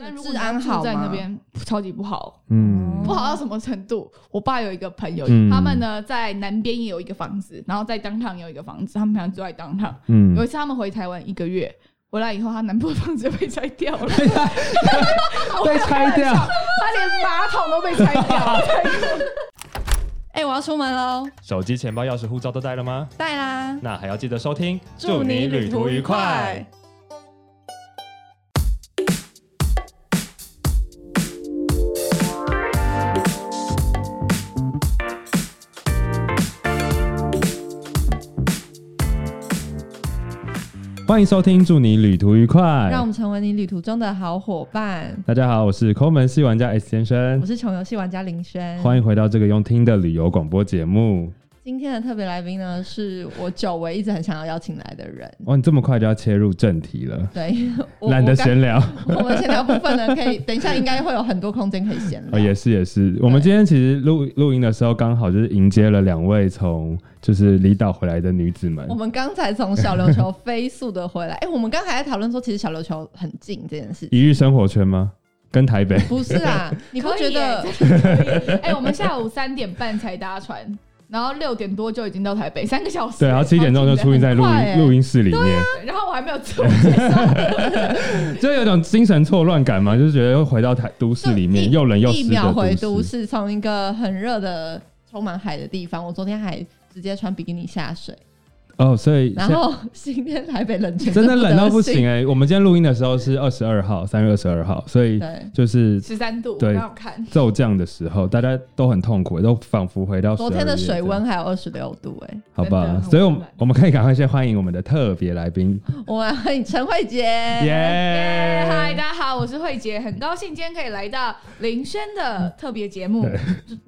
但如果治安好吗在那边超级不好，嗯不好到什么程度？我爸有一个朋友，嗯他们呢在南边也有一个房子，然后在当趟也有一个房子，他们平常住在当趟。嗯有一次他们回台湾一个月，回来以后，他南部的房子就被拆掉了，被拆掉，他连马桶都被拆掉了。哎、我要出门喽，手机、钱包、钥匙、护照都带了吗？带啦！那还要记得收听，祝你旅途愉快。欢迎收听，祝你旅途愉快让我。们成为你旅途中的好伙伴。大家好，我是抠门系玩家 S 先生我，是穷游戏玩家林轩，欢迎回到这个用听的旅游广播节目。今天的特别来宾呢，是我久违一直很想要邀请来的人。哇，你这么快就要切入正题了，对，我 懒得。闲聊。我们闲聊部分呢，可以等一下应该会有很多空间可以闲哦，聊。也是也是，我们今天其实录录音的时候，刚好就是迎接了两位从就是离岛回来的女子们我。们刚才从小琉球飞速的回来，哎、我们刚才在讨论说，其实小琉球很近这件事情。一日生活圈吗？跟台北？不是啊，你不觉得哎、我们下午三点半才搭船，然后六点多就已经到台北，三个小时。对，然后七点钟就出现在录音录音室里面，对然后我还没有自我介绍，就有种精神错乱感嘛，就是觉得又回到台都市里面，又冷又一湿一秒回都。市，从一个很热的、充满海的地方，我昨天还直接穿比基尼下水，哦，所以然后 今天台北冷成真的冷到不行行。哎、我们今天录音的时候是二十二号，三月二十二号，所以对，就是十三度，对看。骤降的时候，大家都很痛苦，都仿佛回到昨天的水温还有二十六度、哎，好吧所以我们我们可以赶快先欢迎我们的特别来宾，我们欢迎陈慧杰。耶、嗨，大家好，我是慧杰，很高兴今天可以来到林轩的特别节目。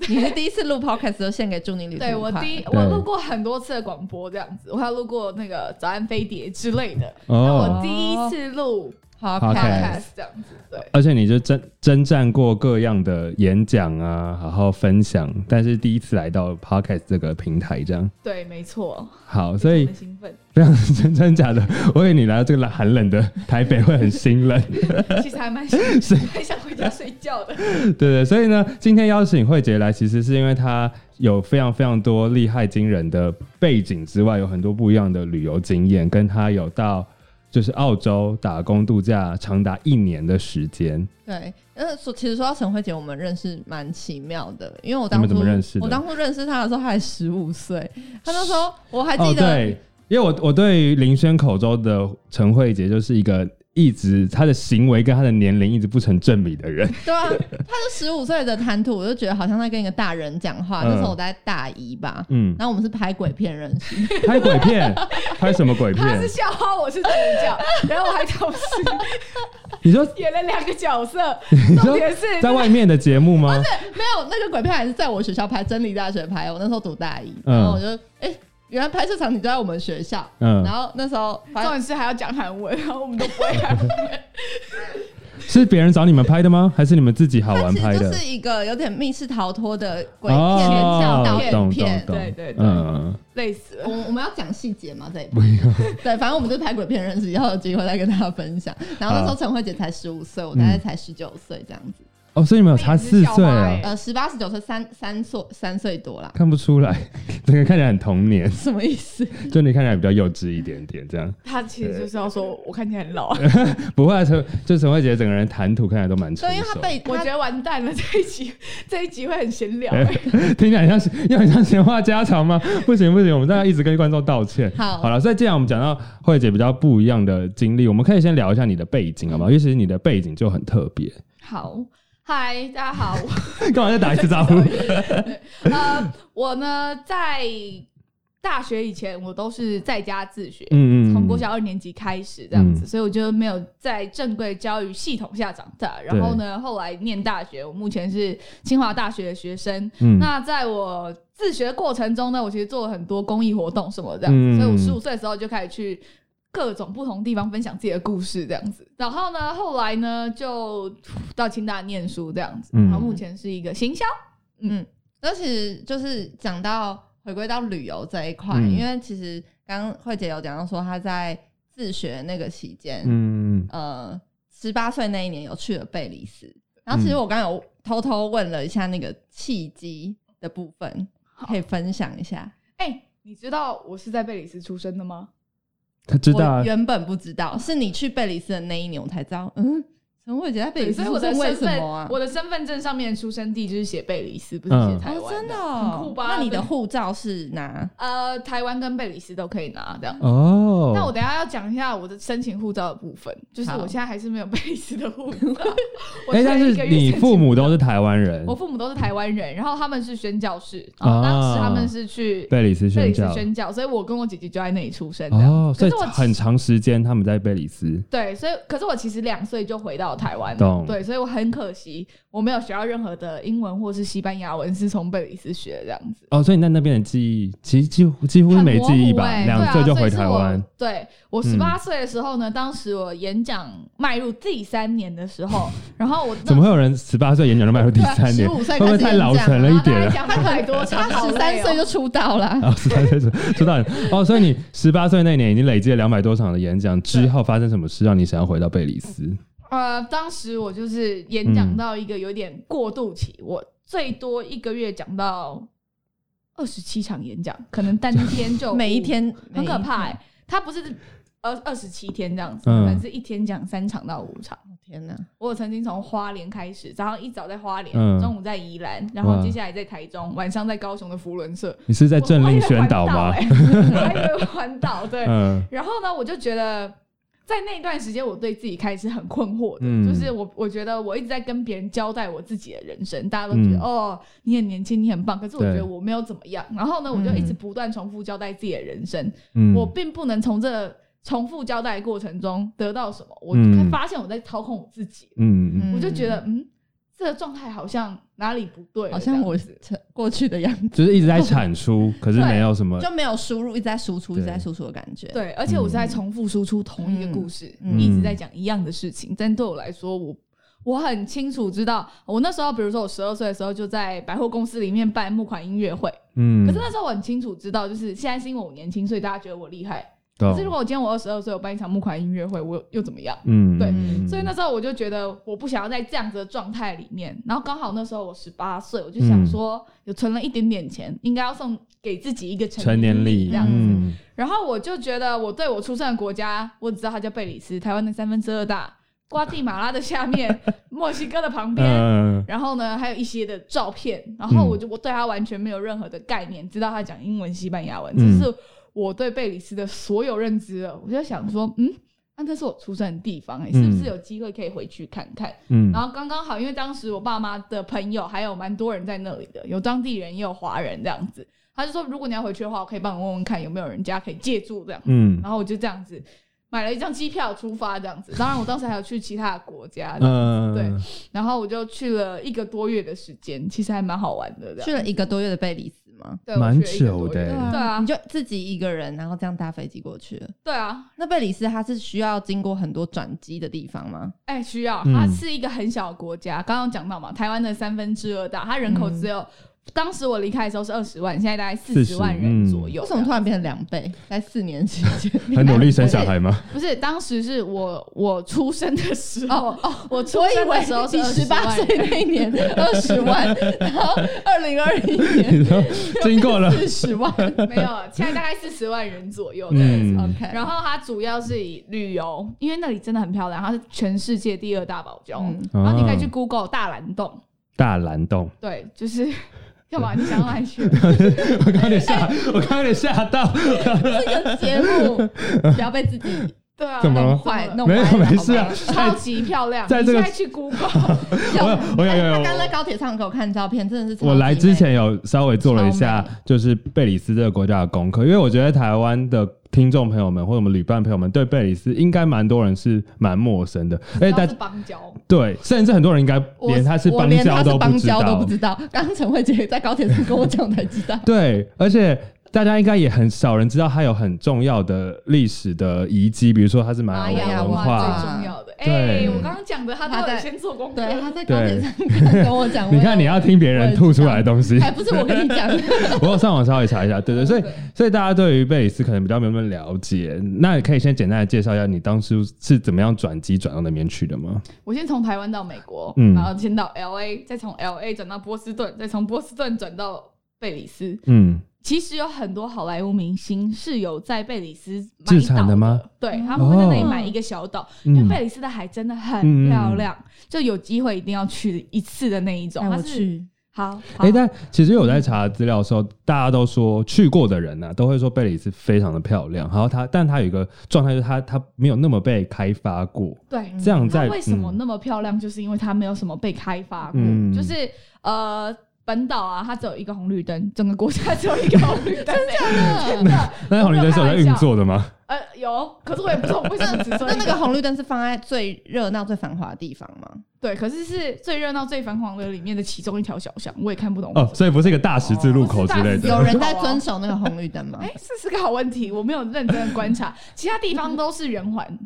你是第一次录 podcast 就献给祝你旅途对我第一，我录过很多次的广播，这样子，我还有录过那个早安飞碟之类的。那哦，我第一次录 podcast，podcast 这样子，对。而且你就征征战过各样的演讲啊，好好分享，但是第一次来到 podcast 这个平台，这样对，没错，好，所以兴奋。非常真真假的，我以为你来到这个寒冷的台北会很心冷，其实还蛮想，还想回家睡觉的。对对，所以呢，今天邀请慧杰来，其实是因为她有非常非常多厉害惊人的背景之外，有很多不一样的旅游经验，跟她有到就是澳洲打工度假长达一年的时间。对，那，说其实说到陈慧杰，我们认识蛮奇妙的，因为我当初我当初认识他的时候，他才十五岁，他那时候我还哦，记得，对，因为我我对于林轩口中的陈慧杰就是一个一直他的行为跟他的年龄一直不成正比的人。对啊，他就十五岁的谈吐，我就觉得好像在跟一个大人讲话。嗯那时候我在大一吧，嗯，然后我们是拍鬼片认识，拍鬼片，拍什么鬼片他是？校花，我是主角，然后我还同时 你说演了两个角色，你说重点是在外面的节目吗？没有那个鬼片还是在我学校拍，真理大学拍。我那时候读大一，嗯然后我就哎、原来拍摄场景就在我们学校。嗯然，后那时候重反正点是还要讲韩文，然后我们都不会韩文。是别人找你们拍的吗？还是你们自己好玩拍的？就是一个有点密室逃脱的鬼哦片叫导懂演片。对对对嗯，累死了。我我们要讲细节吗？这一部，对，反正我们就是拍鬼片认识，以后有机会再跟大家分享。然后那时候陈慧姐才十五岁，我大概才十九岁这样子，哦，所以你们有差四岁啊欸？呃，十八十九岁，三三岁三岁多啦，看不出来，整个看起来很童年，什么意思？就你看起来比较幼稚一点点，这样他其实就是要说我看起来很老，不会啊。陈就陈慧杰整个人谈吐看起来都蛮成对，因为他熟，被我觉得完蛋了，这一集这一集会很闲聊。听起来像是又很像闲话家常吗？不行不行，我们大家一直跟观众道歉。好好了，所以既然我们讲到慧姐比较不一样的经历，我们可以先聊一下你的背景好不好？因为其实你的背景就很特别。好，嗨，大家好，干嘛再打一次招呼？呃，我呢在大学以前我都是在家自学，嗯从国小二年级开始这样子，嗯所以我就没有在正规教育系统下长大。然后呢，后来念大学，我目前是清华大学的学生。嗯那在我自学的过程中呢，我其实做了很多公益活动什么这样子，嗯所以我十五岁的时候就开始去。各种不同地方分享自己的故事，这样子。然后呢，后来呢，就到清大念书这样子。嗯然后目前是一个行销，嗯，那其实就是讲到回归到旅游这一块，嗯因为其实刚刚慧姐有讲到说她在自学那个期间，嗯呃，十八岁那一年有去了贝里斯，然后其实我刚刚有偷偷问了一下那个契机的部分，可以分享一下。哎、你知道我是在贝里斯出生的吗？我原本不知道，是你去贝里斯的那一年我才知道，嗯，陈慧姐在贝里斯所以我的出生，为身份，什么啊？我的身份证上面出生地就是写贝里斯，不是写台湾、真的、很哦，酷吧？那你的护照是拿？呃，台湾跟贝里斯都可以拿这样。哦，那我等下要讲一下我的申请护照的部分，就是我现在还是没有贝里斯的护照。我哎，但是你父母都是台湾人我，父母都是台湾人，然后他们是宣教士，然后当时他们是去贝里斯贝里斯宣教，宣教，所以我跟我姐姐就在那里出生的。哦，所以我很长时间他们在贝里斯，对，所以可是我其实两岁就回到台湾对，所以我很可惜我没有学到任何的英文或是西班牙文，是从贝里斯学的这样子。哦，所以你在那边的记忆其实几乎几乎没记忆吧？两岁就回台湾，对我十八岁的时候呢，当时我演讲迈入第三年的时候，然后我怎么会有人十八岁演讲就迈入第三年？十五岁会不会太老成了一点啊？大概讲两百多场，他 十三岁就出道了，哦，十三岁出出道哦，所以你十八岁那年已经累积了两百多场的演讲，之后发生什么事让你想要回到贝里斯？呃，当时我就是演讲到一个有点过渡期，我最多一个月讲到二十七场演讲，可能单 天就每一天很可怕、每一欸。他不是二二十七天这样子，嗯可能是一天讲三场到五场。天哪！我曾经从花莲开始，早上一早在花莲，嗯中午在宜兰，然后接下来在台中，晚上在高雄的福伦社。你是在政令宣导吗？我还以为环岛对。嗯然后呢，我就觉得在那段时间，我对自己开始很困惑的，嗯。就是我我觉得我一直在跟别人交代我自己的人生，大家都觉得、嗯。哦，你很年轻，你很棒，可是我觉得我没有怎么样。然后呢，我就一直不断重复交代自己的人生，嗯。我并不能从这重复交代的过程中得到什么，我嗯。发现我在操控我自己，嗯嗯，嗯。我就觉得嗯，这个状态好像哪里不对，好像我过去的样子，就是一直在产出，可是没有什么就没有输入，一直在输出，一直在输出的感觉。，对，而且我是在重复输出同一个故事，嗯一直在讲一样的事情，但对我来说，我我很清楚知道，我那时候，比如说我十二岁的时候，就在百货公司里面办募款音乐会，嗯，可是那时候我很清楚知道，就是现在是因为我年轻，所以大家觉得我厉害。懂可是如果我今天我二十二岁，我办一场募款音乐会，我又又怎么样？嗯对嗯所以那时候我就觉得我不想要在这样子的状态里面，然后刚好那时候我十八岁，我就想说有存了一点点钱，应该要送给自己一个成年礼这样子。嗯然后我就觉得我对我出生的国家，我只知道它叫贝里斯，台湾的三分之二大，瓜地马拉的下面，墨西哥的旁边。嗯然后呢，还有一些的照片，然后我就我对他完全没有任何的概念，知道他讲英文、西班牙文，只是我对贝里斯的所有认知了。我就想说，嗯，那这是我出生的地方、欸，是不是有机会可以回去看看？嗯然后刚刚好，因为当时我爸妈的朋友还有蛮多人在那里的，有当地人也有华人这样子。他就说，如果你要回去的话，我可以帮你问问看有没有人家可以借住这样。嗯然后我就这样子买了一张机票出发这样子。当然，我当时还有去其他的国家，嗯对然后我就去了一个多月的时间，其实还蛮好玩的。去了一个多月的贝里斯吗？对，蛮久的欸对啊你，就自己一个人，然后这样搭飞机过去了。对啊，那贝里斯它是需要经过很多转机的地方吗？哎，需要，嗯它是一个很小的国家，刚刚讲到嘛，台湾的三分之二大，它人口只有。当时我离开的时候是二十万，现在大概四十万人左右。为什么突然变成两倍？在四年期间，很努力生小孩吗？不是，当时是我我出生的时候，哦哦，我出我以为生的时候是十八万岁那一年二十万，然后二零二一年 经过了，四十万。没有，现在大概四十万人左右这样子。嗯 OK，然后它主要是以旅游，因为那里真的很漂亮，它是全世界第二大堡礁。嗯然后你可以去哦 Google 大蓝洞，大蓝洞，对，就是干嘛？你想要哪里去？我刚刚有点吓，我刚刚有点吓到，这个节目不要被自己对啊，怎么坏，弄没有没事啊超级漂亮。在这个去 Google，我有我有有有刚刚在高铁上给我看照片，真的是我来之美前有稍微做了一下就是贝里斯这个国家的功课，因为我觉得台湾的听众朋友们或者我们旅伴朋友们对贝里斯应该蛮多人是蛮陌生的，而且他是邦交。对，甚至很多人应该连他是邦交都不知道邦交都道不，知道。刚刚陈慧姐在高铁上跟我讲才知道。对，而且。大家应该也很少人知道它有很重要的历史的遗迹，比如说它是玛雅文化，最重要的。哎、对。我刚刚讲的他都有他在先做功课，对，他在高铁上跟我讲，你看你要听别人吐出来的东西，还不是我跟你讲，我有上网稍微查一下，对对，所以所以大家对于贝里斯可能比较没有那么了解，那你可以先简单的介绍一下你当初是怎么样转机转到那边去的吗？我先从台湾到美国，嗯。然后先到 L A，再从 L A 转到波士顿，再从波士顿转到贝里斯。嗯，其实有很多好莱坞明星是有在贝里斯买自产岛的吗？对，嗯他们会在那里买一个小岛，因为嗯贝里斯的海真的很漂亮，就有机会一定要去一次的那一种。带它是我去。好，好哎、但其实我在查资料的时候，大家都说去过的人呢、啊都会说贝里斯非常的漂亮。然后它，但它有一个状态，就是它它没有那么被开发过。对，这样在它为什么嗯那么漂亮？就是因为它没有什么被开发过，嗯就是呃。本岛啊，它只有一个红绿灯，整个国家只有一个红绿灯，真的真的。那红绿灯是有在运作的吗？呃，有，可是我也不懂为什么只说那那个红绿灯是放在最热闹、最繁华的地方吗？对，可是是最热闹、最繁华的里面的其中一条小巷，我也看不懂哦，所以不是一个大十字路口之类的。有人在遵守那个红绿灯吗？哎、这是个好问题，我没有认真的观察，其他地方都是圆环，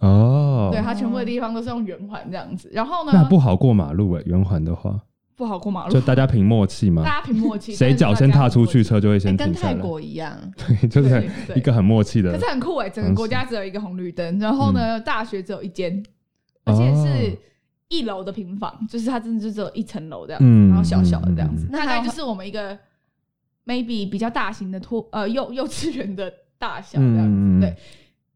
哦，对，它全部的地方都是用圆环这样子。然后呢，那不好过马路哎、圆环的话，不好过马路。就，大家凭默契嘛，大家凭默契，谁脚先踏出去，车就会哎先跟泰停下来，国一样，对，就是一个很默契的可是很酷哎、整个国家只有一个红绿灯，然后嗯。呢，大学只有一间，而且是一楼的平房，就是它真的就只有一层楼这样子，嗯。然后小小的这样子，大概就是我们一个 maybe 比较大型的托呃幼幼稚园的大小这样子，嗯。对，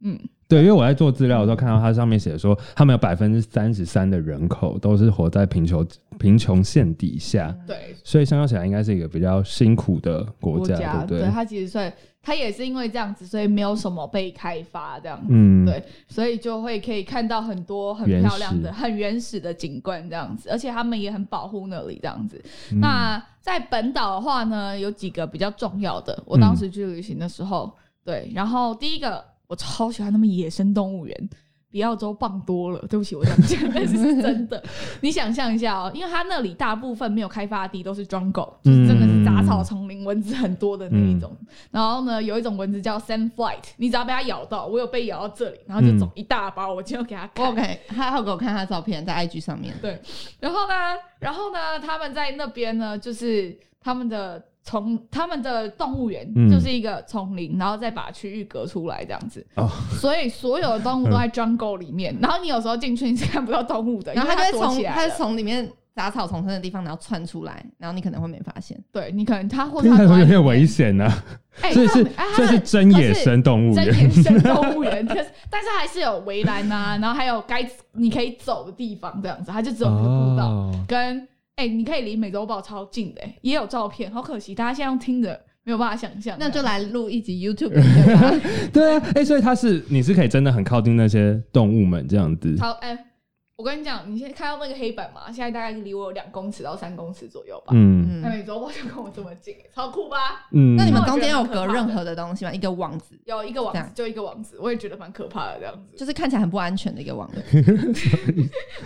嗯，对，因为我在做资料的时候看到它上面写说，他们有百分之三十三的人口都是活在贫穷贫穷线底下，对，所以相较起来应该是一个比较辛苦的国家，国家对不对？它其实算它也是因为这样子，所以没有什么被开发这样子。嗯，对，所以就会可以看到很多很漂亮的、始很原始的景观这样子，而且他们也很保护那里这样子。嗯那在本岛的话呢，有几个比较重要的，我嗯当时去旅行的时候，对，然后第一个我超喜欢他们野生动物园。比澳洲棒多了，对不起，我这样讲，但是是真的。你想象一下哦，因为它那里大部分没有开发地，都是 jungle，就是真的是杂草丛林，蚊子很多的那一种。然后呢，有一种蚊子叫 sand flight，你只要被它咬到，我有被咬到这里，然后就肿一大包，我就给它看。我有给他还有给我看他的照片，在 IG 上面。对，然后呢，然后呢，他们在那边呢，就是他们的丛，他们的动物园嗯。就是一个丛林，然后再把区域隔出来这样子。哦。所以所有的动物都在 jungle 里面，然后你有时候进去你是看不到动物的，然后因为他就会从躲起来了。他是从里面杂草丛生的地方，然后窜出来，然后你可能会没发现。对你可能它或者听起来他躲在里面。有点危险呢，哎，所以是哎它是真野生动物真，野生动物园，可是但是还是有围栏呐，然后还有该你可以走的地方，这样子，它就只有那个步道、哦。跟哎、你可以离美洲豹超近的、欸也有照片，好可惜，大家现在用听着没有办法想象，那就来录一集 YouTube 对吧？对啊，哎，所以它是你是可以真的很靠近那些动物们这样子，好哎、我跟你讲，你现在看到那个黑板嘛，现在大概离我有两公尺到三公尺左右吧。嗯那、嗯，美洲豹就跟我这么近、超酷吧？嗯，那你们中间有隔任何的东西吗？一个网子，有一个网子，就一个网子，我也觉得蛮可怕的这样子。就是看起来很不安全的一个网子。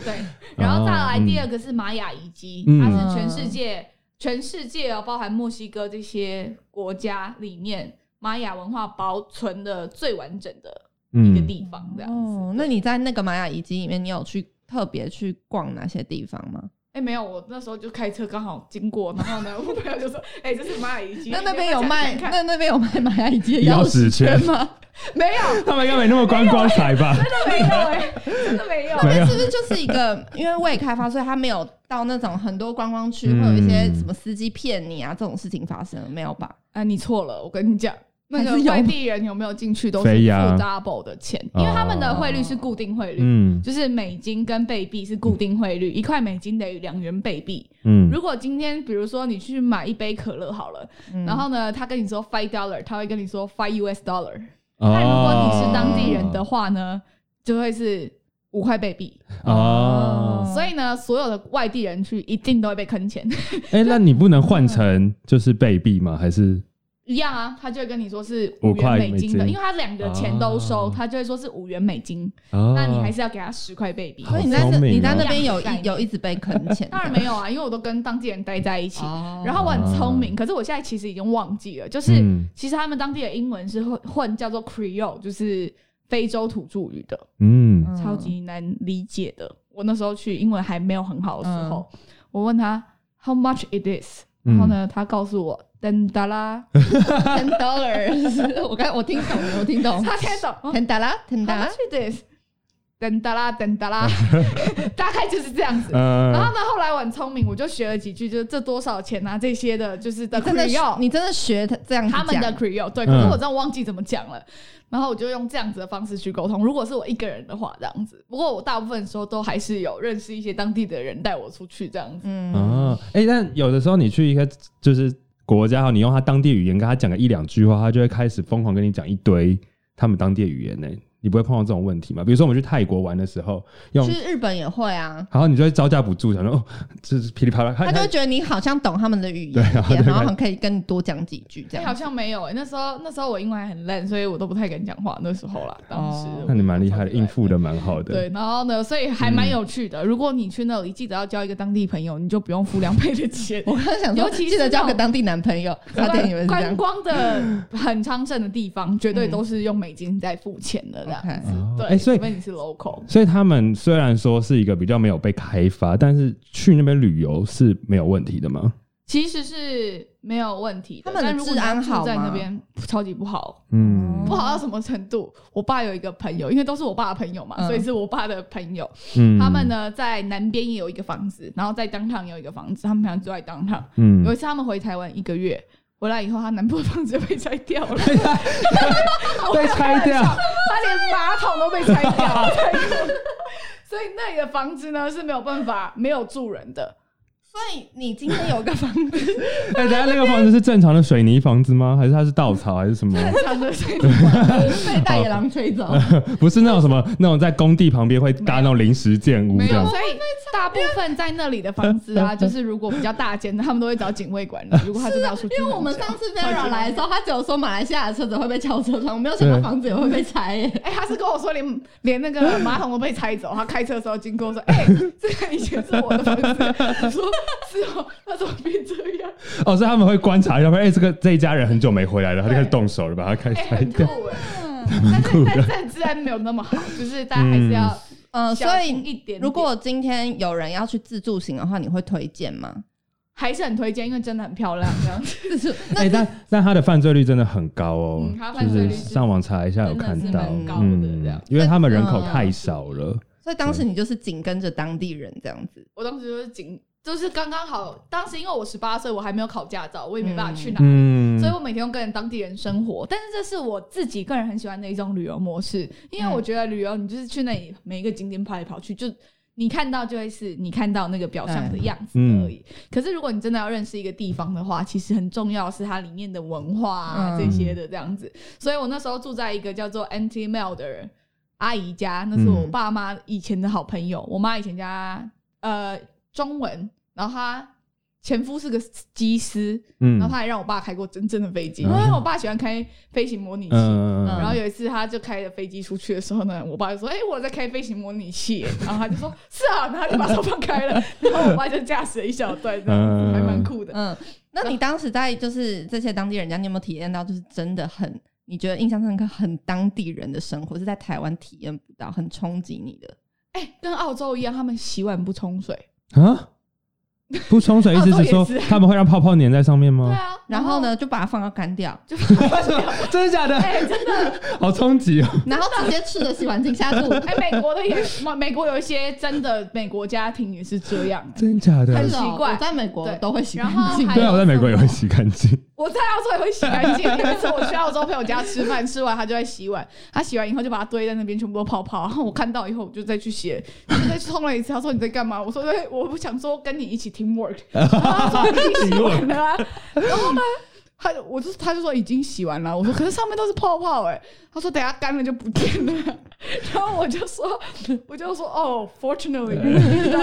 对，然后再来第二个是玛雅遗迹，嗯它是全世界全世界哦，包含墨西哥这些国家里面，玛雅文化保存的最完整的一个嗯，地方，这样子。哦，那你在那个玛雅遗迹里面，你有去特别去逛哪些地方吗？哎、没有，我那时候就开车刚好经过，然后呢，我朋友就说：“哎、这是玛雅遗迹。”那那边有卖，那那边有卖玛雅遗迹的钥匙匙圈吗？没有，他们应该没那么观光财吧？真的没有哎、真的没有。那边是不是就是一个因为未开发，所以他没有到那种很多观光区嗯会有一些什么司机骗你啊这种事情发生，没有吧？啊，你错了，我跟你讲，那个外地人有没有进去都是付 double 的钱，因为他们的汇率是固定汇率，嗯就是美金跟贝币是固定汇率，一块美金等于两元贝币。嗯如果今天比如说你去买一杯可乐好了，嗯然后呢，他跟你说 five dollar，他会跟你说 five US dollar。哦但如果你是当地人的话呢，就会是五块贝币。哦，所以呢，所有的外地人去一定都会被坑钱。哎，那你不能换成就是贝币吗？还是一样啊，他就会跟你说是五元美金的，因为他两个钱都收，哦他就会说是五元美金，哦那你还是要给他十块贝币。好所以你在这你在那边有一有一直被坑钱？当然没有啊，因为我都跟当地人待在一起，哦。然后我很聪明，可是我现在其实已经忘记了，就是、嗯。其实他们当地的英文是混混叫做 Creole，就是非洲土著语的，嗯。嗯超级难理解的。我那时候去英文还没有很好的时候，我问他 How much it is，嗯。然后呢，他告诉我噔哒啦，ten dollars，我刚我听懂了，我听懂他听得懂。，ten dollar ten dollar，much it is？噔哒啦，噔哒啦，大概就是这样子。呃然后呢，后来我很聪明，我就学了几句，就是这多少钱啊，这些的，就是的你真的 Creole，你真的学他这样他们的 Creole，对，嗯可是我真的忘记怎么讲了。然后我就用这样子的方式去沟通。如果是我一个人的话，这样子。不过我大部分时候都还是有认识一些当地的人带我出去这样子。嗯，啊，哎、但有的时候你去一个就是国家，你用他当地语言跟他讲个一两句话，他就会开始疯狂跟你讲一堆他们当地语言呢、你不会碰到这种问题吗？比如说我们去泰国玩的时候，用，去日本也会啊。然后你就会招架不住，想说哦，这是噼里啪啦，他就会觉得你好像懂他们的语言对，然后很可以跟你多讲几句这哎、样。好像没有哎、那时候那时候我英文还很烂，所以我都不太敢讲话。那时候啦，当时、哦那你蛮厉害的，应付的蛮好的。对，然后呢，所以还蛮有趣的。如果你去那里，记得要交一个当地朋友，你就不用付两倍的钱。我刚刚想说，尤其记得交个当地男朋友，差点以为是这样。观光的很昌盛的地方，绝对都是用美金在付钱的这样对，所以除非你是 local。所以他们虽然说是一个比较没有被开发，但是去那边旅游是没有问题的吗？其实是没有问题的，他们治安好在那边超级不好，嗯不好到什么程度？我爸有一个朋友，因为都是我爸的朋友嘛，嗯所以是我爸的朋友。嗯他们？呢在南边也有一个房子，然后在当趟也有一个房子，他们平常住在当趟。嗯有一次他们回台湾一个月，回来以后，他男朋友房子就被拆掉了，被拆掉。他连马桶都被拆掉了。所以那里的房子呢是没有办法没有住人的，所以你今天有个房子，哎、等下那个房子是正常的水泥房子吗？还是它是稻草，还是什么？常的水泥房子被大野狼吹走，不是那种什么那种在工地旁边会搭那种临时建屋没有，这样。所以大部分在那里的房子啊，就是如果比较大间的，他们都会找警卫管理。如果他真的要出去，因为我们上次 Vera 来的时候，他只有说马来西亚的车子会被敲车窗，我没有想到房子也会被拆耶。哎、他是跟我说连连那个马桶都被拆走，他开车的时候经过说，哎、这个以前是我的房子。我说 是哦，他怎么变这样？哦，所以他们会观察一下，发现哎、这个这一家人很久没回来了，他就开始动手了，把它开拆掉。哎、但是但但治安没有那么好，就是大家还是要嗯，所以一点点如果今天有人要去自助行的话，你会推荐吗？还是很推荐，因为真的很漂亮，这样子。哎、但但他的犯罪率真的很高哦，嗯他就是犯罪率是上网查一下有真的是看到，蛮高的嗯这样因为他们人口太少了。所以当时你就是紧跟着当地人这样子。我当时就是紧，就是刚刚好，当时因为我十八岁，我还没有考驾照，我也没办法去哪里。嗯，所以我每天都跟当地人生活，但是这是我自己个人很喜欢的一种旅游模式，因为我觉得旅游你就是去那里每一个景点跑来跑去，就你看到就会是你看到那个表象的样子而已。可是如果你真的要认识一个地方的话，其实很重要是它里面的文化啊、嗯这些的这样子。所以我那时候住在一个叫做 Anti Mel 的人阿姨家，那是我爸妈以前的好朋友。我妈以前家呃中文，然后他前夫是个机师，嗯然后他还让我爸开过真正的飞机，嗯因为我爸喜欢开飞行模拟器。嗯然后有一次，他就开着飞机出去的时候呢，我爸就说：“哎、我在开飞行模拟器。”然后他就说：“是啊。”然后他就把手放开了，然后我爸就驾驶了一小段，这样子嗯还蛮酷的。嗯，那你当时在就是这些当地人家，你有没有体验到就是真的很你觉得印象深刻、很当地人的生活，是在台湾体验不到，很冲击你的？哎、跟澳洲一样，他们洗碗不冲水。啊，不冲水，意思是说他们会让泡泡粘在上面吗？对啊，然后？呢，就把它放到干掉，就 真的假的？哎、真的，好冲击哦！然后直接吃的洗碗巾下肚。哎、美国的也，美国有一些真的美国家庭也是这样。真假的？很奇怪我在美国对都会洗干净。对啊，我在美国也会洗干净。我在澳洲也会洗干净。有一次我去澳洲朋友家吃饭，吃完他就在洗碗，他洗完以后就把它堆在那边，全部都泡泡。然后我看到以后，我就再去洗，他就再去冲了一次。他说你在干嘛？我说对，我不想说跟你一起 team work。然后他说已经洗完了啊。然后呢？他我就他就说已经洗完了，我说可是上面都是泡泡哎、他说等下干了就不见了，然后我就说我就说哦，fortunately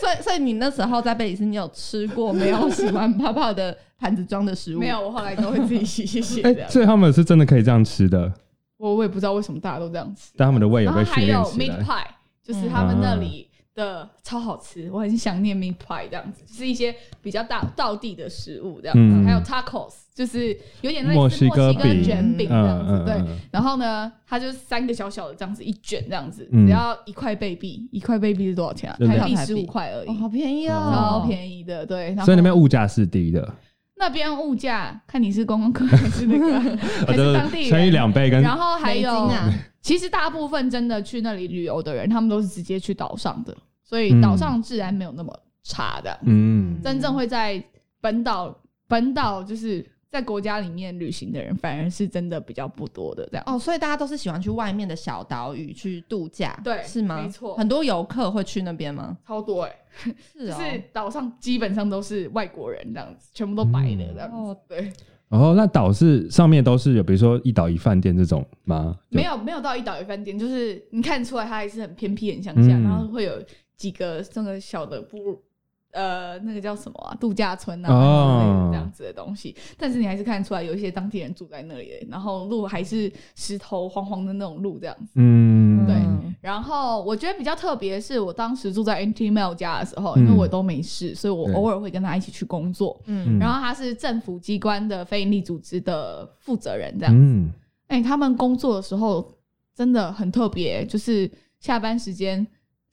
所以，所以你那时候在贝里斯，你有吃过没有洗完泡泡的盘子装的食物？没有，我后来都会自己洗，洗洗。哎、这 样所以他们是真的可以这样吃的，我我也不知道为什么大家都这样吃。但他们的胃有然后还有被训练起 meat。pie，就是他们那里的超好吃，我很想念 meat pie 这样子，就是一些比较大道地的食物这样子，嗯还有 tacos，就是有点类似墨墨西西哥哥饼卷饼这样子，对。嗯然后呢，它就是三个小小的这样子一卷这样子，嗯只要一块贝币，一块贝币是多少钱啊？台币十台币五块而已哦，，好便宜哦，超。便宜的，对。然后所以那边物价是低的，那边物价，看你是观光客还是那个 还是当地乘以人。两倍跟然后还有，啊，其实大部分真的去那里旅游的人，他们都是直接去岛上的，所以岛上治安没有那么差的。嗯真正会在本岛本岛就是在国家里面旅行的人，反而是真的比较不多的这样。哦，所以大家都是喜欢去外面的小岛屿去度假，对是吗？没错很多游客会去那边吗？超多哎、是哦，就是岛上基本上都是外国人这样子，全部都白的这样子。哦对，哦，那岛是上面都是有，比如说一岛一饭店这种吗？没有没有到一岛一饭店，就是你看出来它还是很偏僻、很乡下，嗯然后会有几个这个小的部落。呃，那个叫什么啊？度假村啊哦之类的这样子的东西，但是你还是看出来有一些当地人住在那里，然后路还是石头黄黄的那种路这样子。嗯，对嗯然后我觉得比较特别的是，我当时住在 NT Mail 家的时候，嗯因为我都没事，所以我偶尔会跟他一起去工作。嗯嗯然后他是政府机关的非营利组织的负责人，这样。嗯，哎、他们工作的时候真的很特别，就是下班时间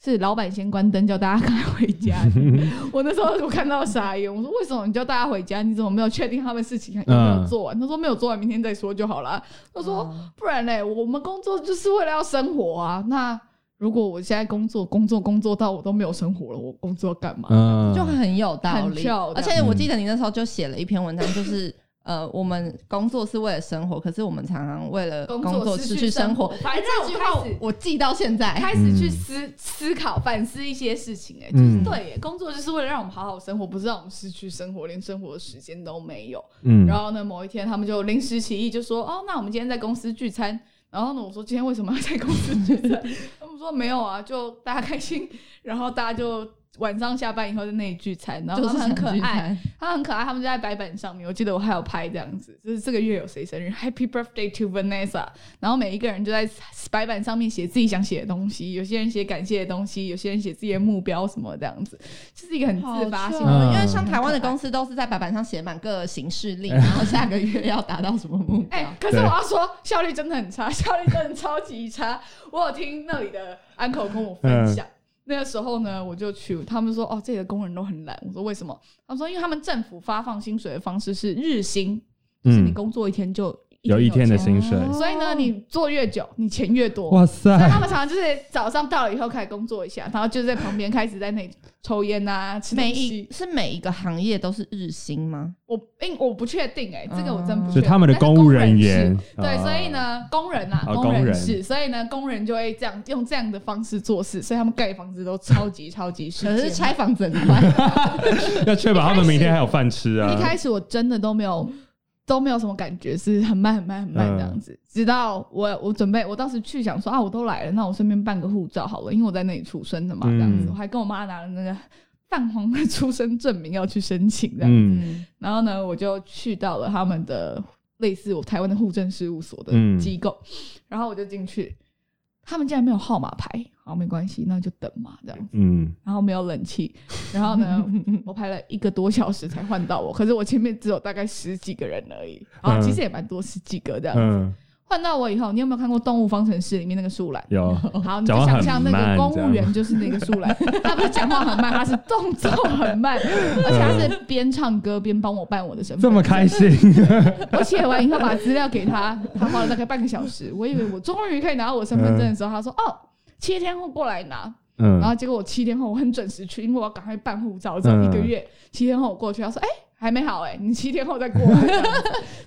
是老板先关灯，叫大家赶快回家。我那时候我看到傻眼，我说为什么你叫大家回家？你怎么没有确定他们事情有没有做完？他说没有做完，明天再说就好了。他说、哦不然嘞，我们工作就是为了要生活啊。那如果我现在工作工作工作到我都没有生活了，我工作要干嘛？嗯，就很有道理。而且我记得你那时候就写了一篇文章，就是呃，我们工作是为了生活，可是我们常常为了工工作失失去生活。反正这句话我记到现在。开始去思、思考、反思一些事情、哎，就是嗯对耶，工作就是为了让我们好好生活，不是让我们失去生活，连生活的时间都没有。嗯，然后呢，某一天他们就临时起意，就说：“哦，那我们今天在公司聚餐。”然后呢，我说：“今天为什么要在公司聚餐？”他们说：“没有啊，就大家开心。”然后大家就晚上下班以后在那里聚餐，然后就是他们很可爱，他很可爱，他们就在白板上面，我记得我还有拍这样子，就是这个月有谁生日，Happy Birthday to Vanessa，然后每一个人就在白板上面写自己想写的东西，有些人写感谢的东西，有些人写自己的目标什么这样子，就是一个很自发性的。因为像台湾的公司都是在白板上写满各行事历，然后下个月要达到什么目 哎、标。可是我要说，效率真的很差，效率真的超级差。我有听那里的 uncle 跟我分享，那个时候呢，我就去，他们说哦，这里的工人都很懒。我说为什么？他们说因为他们政府发放薪水的方式是日薪，就是你嗯工作一天就有一天的钱薪水，哦所以呢，你做越久，你钱越多。哇所以他，们常常就是早上到了以后开始工作一下，然后就在旁边开始在那里抽烟啊，吃东每西一。是每一个行业都是日薪吗？我因我不确定哎、这个我真不嗯确定。是他们的公务人员，对，哦所以，呢，工人啊，工哦工人人是，所以呢，工人就会这样用这样的方式做事，所以他们盖房子都超级超级时间可是拆房子很快，要确保他们明天还有饭吃啊。一开始我真的都没有都没有什么感觉，是很慢很慢很慢这样子。直到我我准备，我当时去想说啊，我都来了，那我顺便办个护照好了，因为我在那里出生的嘛，这样子。嗯我还跟我妈拿了那个泛黄的出生证明要去申请这样。子嗯，然后呢，我就去到了他们的类似我台湾的户政事务所的嗯机构，然后我就进去，他们竟然没有号码牌，好没关系，那就等嘛这样。嗯，然后没有冷气，然后呢，我排了一个多小时才换到我，可是我前面只有大概十几个人而已，啊，嗯。其实也蛮多，十几个这样子。嗯，换到我以后，你有没有看过《动物方程式》里面那个树懒？有，好，你就想象那慢个公务员就是那个树懒，他不是讲话很慢，他是动作很慢，而且他是边唱歌边帮我办我的身份证。这么开心，我写完以后把资料给他，他花了大概半个小时。我以为我终于可以拿到我身份证的时候，他说：“哦，七天后过来拿。”嗯然后结果我七天后我很准时去，因为我要赶快办护照，只有一个月。七天后我过去，他说：“哎、还没好哎、你七天后再过来。这样子”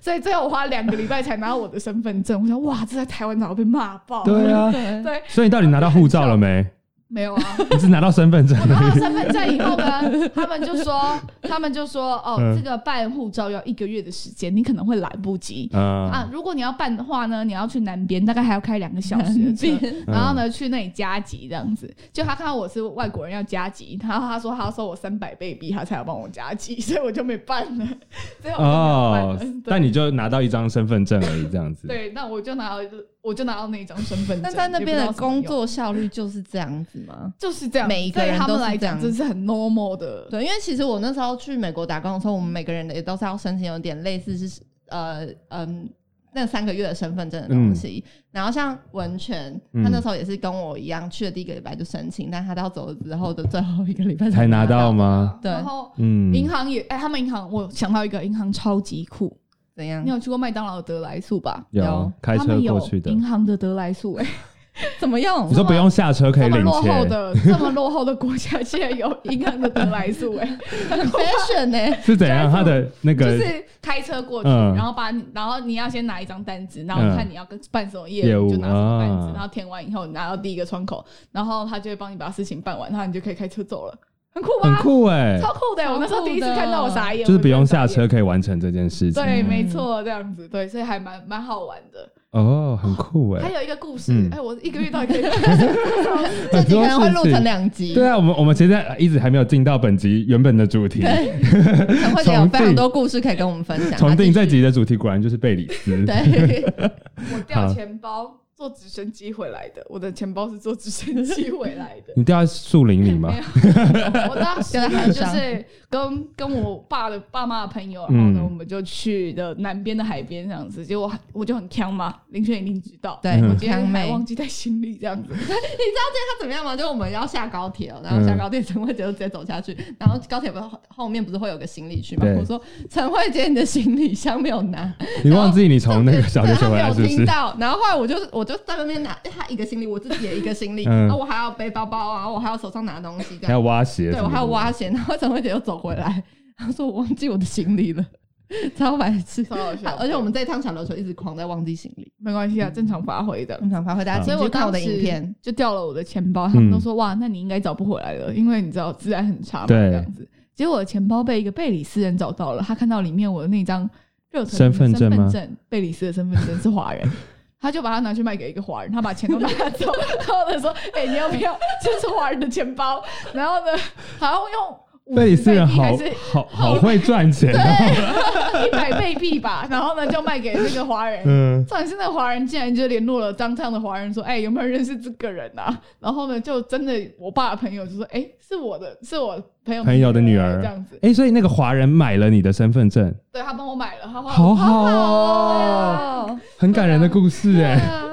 所以最后我花两个礼拜才拿到我的身份证。我想，哇，这在台湾早就被骂爆。对啊，对，对，所以你到底拿到护照了没？没有啊。你是拿到身份证我拿到？身份证以后呢，他们就说，他他们就说哦，嗯这个办护照要一个月的时间，你可能会来不及。啊啊，如果你要办的话呢，你要去南边，大概还要开两个小时的车，嗯然后呢去那里加急这样子。就他看到我是外国人要加急，然后他说他要收我三百倍币，他才要帮我加急，所以我就没办了。最后我就没有办哦了。对，但你就拿到一张身份证而已，这样子。对，那我就拿到我就拿到那一张身份证。那在那边的工作效率就是这样子吗？就是这样，每一个人对他们来讲，都是这是很 normal 的。对，因为其实我那时候去美国打工的时候，我们每个人的也都是要申请有点类似是呃嗯那三个月的身份证的东西。然后像文泉，嗯他那时候也是跟我一样，去了第一个礼拜就申请，但他到走了之后的最后一个礼拜才拿到到。吗？对然后嗯，银行也，哎、他们银行，我想到一个银行超级酷。怎样你？有去过麦当劳的德来速吧？有有开车他们有过去的。银行的德莱素、哎，怎么用你？说不用下车可以领这么落后钱，的这么落后的国家，竟然有银行的德莱速、哎，很 fashion 呢、是怎样？他的那个就是开车过去，嗯然后把你，然后你要先拿一张单子，然后嗯看你要跟办什么业业务就拿什么单子，啊然后填完以后，你拿到第一个窗口，然后他就会帮你把事情办完，然后你就可以开车走了，很酷吧很？酷哎，超酷的！我那时候第一次看到，我傻眼，就是不用。下车可以完成这件事情。对，嗯没错，这样子，对，所以还蛮蛮好玩的。哦，很酷哎。还有一个故事嗯，哎，我一个月到底可以 这几个人会录成两集。对啊，我们我们现在一直还没有进到本集原本的主题。陈慧姐有非常多故事可以跟我们分享。重定这集的主题果然就是贝里斯。对，我掉钱包，坐直升机回来的。我的钱包是坐直升机回来的。你掉在树林里吗 我当时就是跟跟我爸的爸妈的朋友，然后呢，嗯我们就去的南边的海边这样子。结果我就很强嘛，林轩一定知道，对嗯我今天还忘记带行李这样子。你知道今天他怎么样吗？就我们要下高铁哦，然后下高铁，陈慧姐就直接走下去，然后高铁不是后后面不是会有个行李区吗？我说陈慧姐，你的行李箱没有拿，你忘记你从那个小学学回来是不是？对他没有听到，然后后来我就我就在外面拿他一个行李，我自己也一个行李，嗯然后我还要背包包啊，我还要手上拿东西还要，挖鞋对我还要挖鞋，然后陈慧姐又走回来，她说我忘记我的行李了，超白痴。超好笑而且我们这一趟小琉球一直狂在忘记行李，没关系啊，正常发挥的。正常发挥，大家所以我请去看我的影片。就掉了我的钱包，他们嗯都说、哇，那你应该找不回来了，因为你知道治安很差嘛，对这样子。结果我的钱包被一个贝里斯人找到了，他看到里面我的那张身份证，贝里斯的身份证是华人。他就把它拿去卖给一个华人，他把钱都拿走，然后他说：“哎、你要不要？这是华人的钱包。”然后呢，好像用贝里斯人好还是好好会赚钱哦。一百倍币吧，然后呢就卖给那个华人。嗯，重点是那个华人竟然就联络了当趟的华人说：“哎、有没有认识这个人啊？”然后呢，就真的我爸的朋友就说：“哎、是我的，是我朋友朋友的女儿这样子。哎，所以那个华人买了你的身份证，对他帮我买了，他好好好很感人的故事对哎。啊，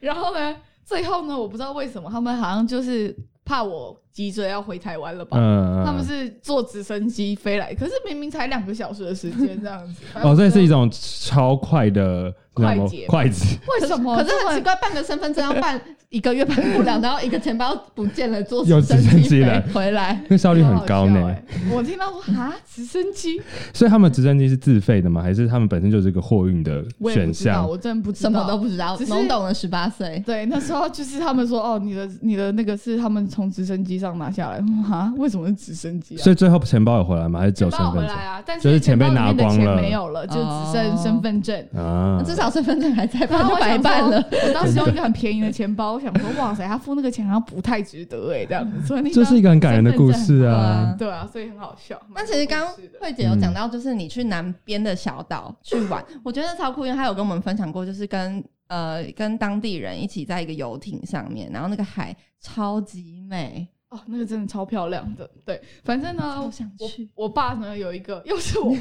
然后呢，最后呢，我不知道为什么他们好像就是怕我急着要回台湾了吧。嗯，他们是坐直升机飞来，可是明明才两个小时的时间这样子。哦，这是一种种超快的快捷快捷，为什么？可是很奇怪，办个身份证要办一个月办不了，然后一个钱包不见了，坐有直直升机飞回来。那效率很高呢。我听到说啊，直升机，所以他们直升机是自费的吗？还是他们本身就是一个货运的选项？我真的不知道，什么都不知道，只是懵懂了十八岁。对，那时候就是他们说哦，你的你的那个是他们从直升机上拿下来，哈，为什么是直升机啊？所以最后钱包有回来吗？还是只有身份证回来啊，但就是钱被包里面的拿光了钱没有了，就只剩身份证。啊？至少身份证还在，不然然就白办了。我当时用一个很便宜的钱包，我想说，哇塞，他付那个钱好像不太值得哎，这样子。所以那这是一个很感人的故事啊啊！对啊，所以很好笑。那其实刚慧姐有讲到，就是你去南边的小岛去玩，我觉得超酷，因为她有跟我们分享过，就是跟呃跟当地人一起在一个游艇上面，然后那个海超级美，哦，那个真的超漂亮的。对，反正呢我，想去。我爸呢有一个，又是我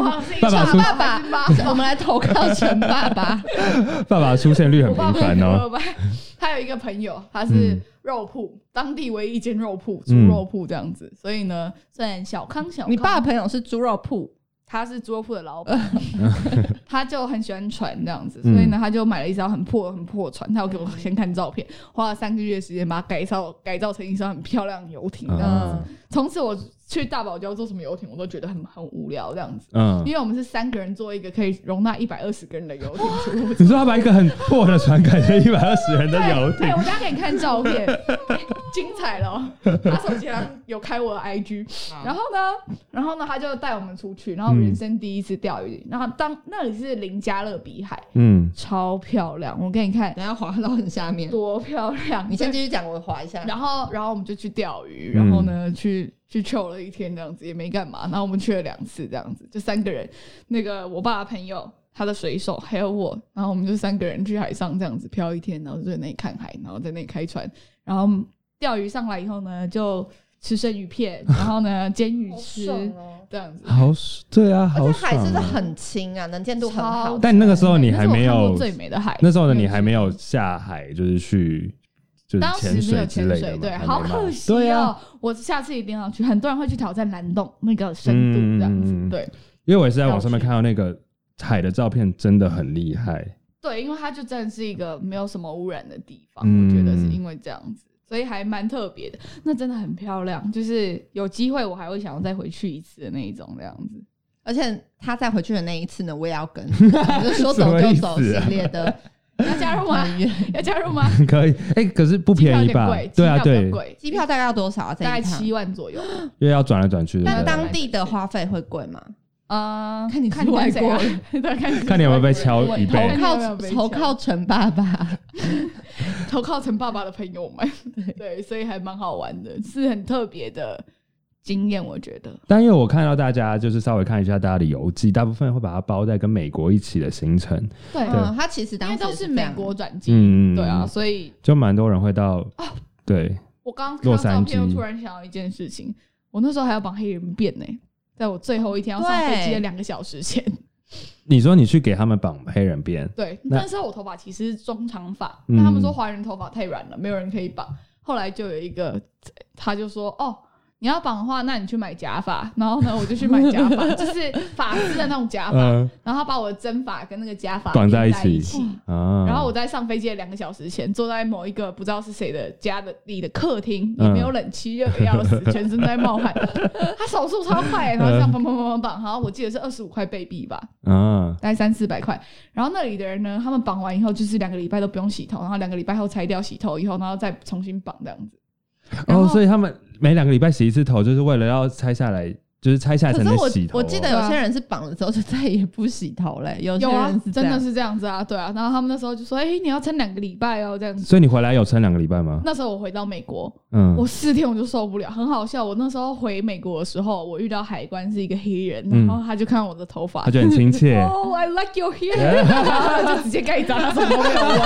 爸，爸爸爸我们来投靠陈爸爸，爸爸出现率很频繁哦。他有一个朋友，他是嗯肉铺，当地唯一一间肉铺，猪嗯肉铺这样子。所以呢，虽然小康小康，你爸的朋友是猪肉铺，他是猪肉铺的老板，他就很喜欢船这样子，嗯。所以呢，他就买了一艘很破很破的船，他要给我先看照片，花了三个月时间把它改造改造成一艘很漂亮的游艇这样子。啊，从此我去大堡礁坐什么游艇，我都觉得很很无聊这样子。嗯因，为我们是三个人坐一个可以容纳一百二十个人的游艇出入你说他把一个很破的船改成一百二十人的游艇对，我，等下给你看照片，精彩了哦。他手机上有开我的 IG，然后呢，然后呢，他就带我们出去，然后嗯人生第一次钓鱼，然后当那里是林加勒比海，嗯，超漂亮，我给你看等一下滑到很下面。多漂亮。你先继续讲，我滑一下。然后，然后我们就去钓鱼，嗯然后呢，去去 chill 了一天这样子，也没干嘛。然后我们去了两次这样子，就三个人，那个我爸的朋友，他的水手，还有我，然后我们就三个人去海上这样子漂一天，然后就在那里看海，然后在那里开船，然后钓鱼上来以后呢，就吃生鱼片，然后呢 煎鱼吃，哦！这样子。好，对啊，好而且海是不是爽啊。很清啊？能见度很好。但那个时候你还没有最美的海，那时候呢，你还没有下海，就是去就是当时潜没有水之类的潜水，对，好可惜对啊哦！我下次一定要去。很多人会去挑战蓝洞那个深度这样子，对因为我也是在网上面看到那个海的照片，真的很厉害。对，因为它就真的是一个没有什么污染的地方，嗯我觉得是因为这样子，所以还蛮特别的。那真的很漂亮，就是有机会我还会想要再回去一次的那一种这样子。而且他再回去的那一次呢，我也要跟，我就说走就走系列的要加入吗？要加入吗？可以，哎、可是不便宜吧？对啊，对，机票大概要多少啊？大概？七万左右。因为要转来转去的。但对当地的花费会贵吗？呃，看你是看跟谁啊外国人，看 看你有没有被敲我一倍看你有没有投靠被敲投靠陈爸爸，投靠陈爸爸的朋友们，对，所以还蛮好玩的，是很特别的经验，我觉得。但因为我看到大家就是稍微看一下大家的游记，大部分会把它包在跟美国一起的行程，对，嗯，他其实因当时为都是美国转机，嗯，对啊，，所以就蛮多人会到，对，我刚刚看到照片，我突然想到一件事情，我那时候还要绑黑人辫呢、在我最后一天要上飞机的对两个小时前，你说你去给他们绑黑人辫，对，那那时候我头发其实是中长发，嗯。但他们说华人头发太软了，没有人可以绑。后来就有一个，他就说：“哦，你要绑的话，那你去买假发。”然后呢，我就去买假发，就是发丝的那种假发。嗯然后他把我的真发跟那个假发绑在一起然后我在上飞机的两个小时前，坐在某一个不知道是谁的家的里的客厅，嗯也没有冷气，热的要死，全身在冒汗。他手速超快，然后这样砰砰砰砰绑，然后我记得是二十五块贝币吧，啊，大概三四百块。然后那里的人呢，他们绑完以后就是两个礼拜都不用洗头，然后两个礼拜后拆掉洗头以后，然后再重新绑这样子。哦，所以他们每两个礼拜洗一次头，就是为了要拆下来，就是拆下来才可是我能洗头哦。我记得有些人是绑了之后就再也不洗头嘞，有些人是，真的是这样子啊，对啊。然后他们那时候就说：“哎、你要撑两个礼拜哦，这样子。”所以你回来有撑两个礼拜吗？那时候我回到美国，嗯，我四天我就受不了，很好笑。我那时候回美国的时候，我遇到海关是一个黑人，嗯然后他就看我的头发他，就很亲切。Oh,、i like your hair，然后 就直接盖章，他什么都没有问。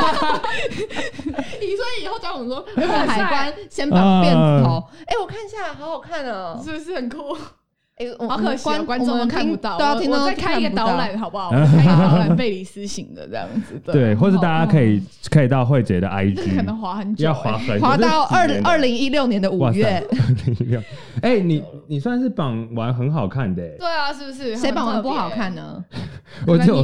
你说以后叫我们说，海关先绑辫子头，哎，我看一下，好好看哦，是不是很酷？好可惜、哦，观众都看不到。对啊，我听众再 开一个导览好不好？开一个导览，贝里斯型的这样子。对，或者大家可以可以到慧姐的 IG，可能滑很久、要滑欸。很久滑到二二零一六年的五月 二零一六哎，你你算是绑完很好看的欸，对啊，是不是？谁绑完不好看？呢？我就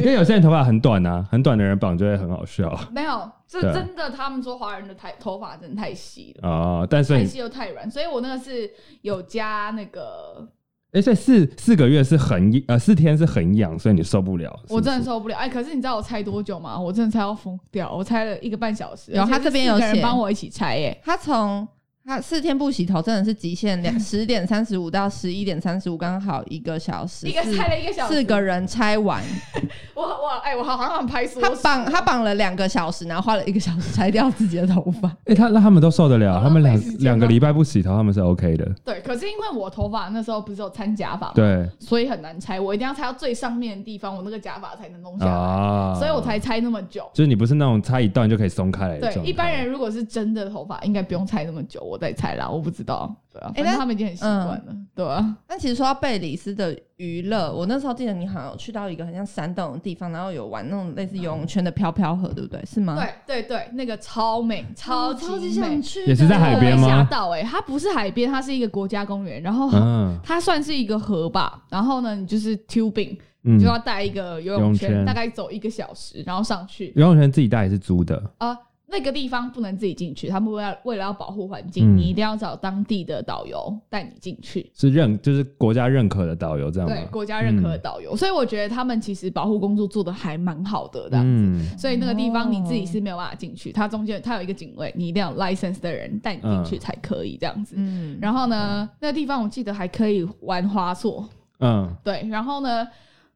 因为有些人头发很短啊，很短的人绑就会很好笑没有，这真的，他们说华人的太头发真的太细了。哦。但是太细又太软，所以我那个是有加那个，哎，所以四四个月是很呃四天是很痒，所以你受不了。是不我真的受不了。哎，可是你知道我拆多久吗？我真的拆要疯掉，我拆了一个半小时。然后他这边有人帮我一起拆，哎，他从他四天不洗头真的是极限两 十点三十五到十一点三十五，刚好一个小时，一个拆了一个小时，四个人拆完，我我哎，我好像很拍缩他绑他绑了两个小时，然后花了一个小时拆掉自己的头发。哎，他那他们都受得了，他们两两个礼拜不洗头，他们是 OK 的。对，可是因为我头发那时候不是有掺假发嘛，对所以很难拆，我一定要拆到最上面的地方，我那个假发才能弄下来，啊，所以我才拆那么久。就是你不是那种拆一段就可以松开来的。对一般人如果是真的头发，应该不用拆那么久，我在猜啦，我不知道，对啊，反正他们已经很习惯了，对啊，但其实说到贝里斯的娱乐，我那时候记得你好像有去到一个很像山洞的地方，然后有玩那种类似游泳圈的飘飘河，对不对？是吗？对对对，那个超美，超超级想去的，也是在海边吗？我被吓到哎、它不是海边，它是一个国家公园，然后嗯。它算是一个河吧，然后呢，你就是 tubing，就要带一个游泳圈，游泳圈。大概走一个小时，然后上去。游泳圈自己带还是租的？啊、那个地方不能自己进去，他们为了为了要保护环境，嗯你一定要找当地的导游带你进去。是认就是国家认可的导游这样吗？对，国家认可的导游，所以我觉得他们其实保护工作做的还蛮好的，这样子。嗯所以那个地方你自己是没有办法进去，它中间它有一个警卫，你一定要有 license 的人带你进去嗯才可以这样子。嗯，然后呢，那个地方我记得还可以玩滑索，嗯，对，然后呢，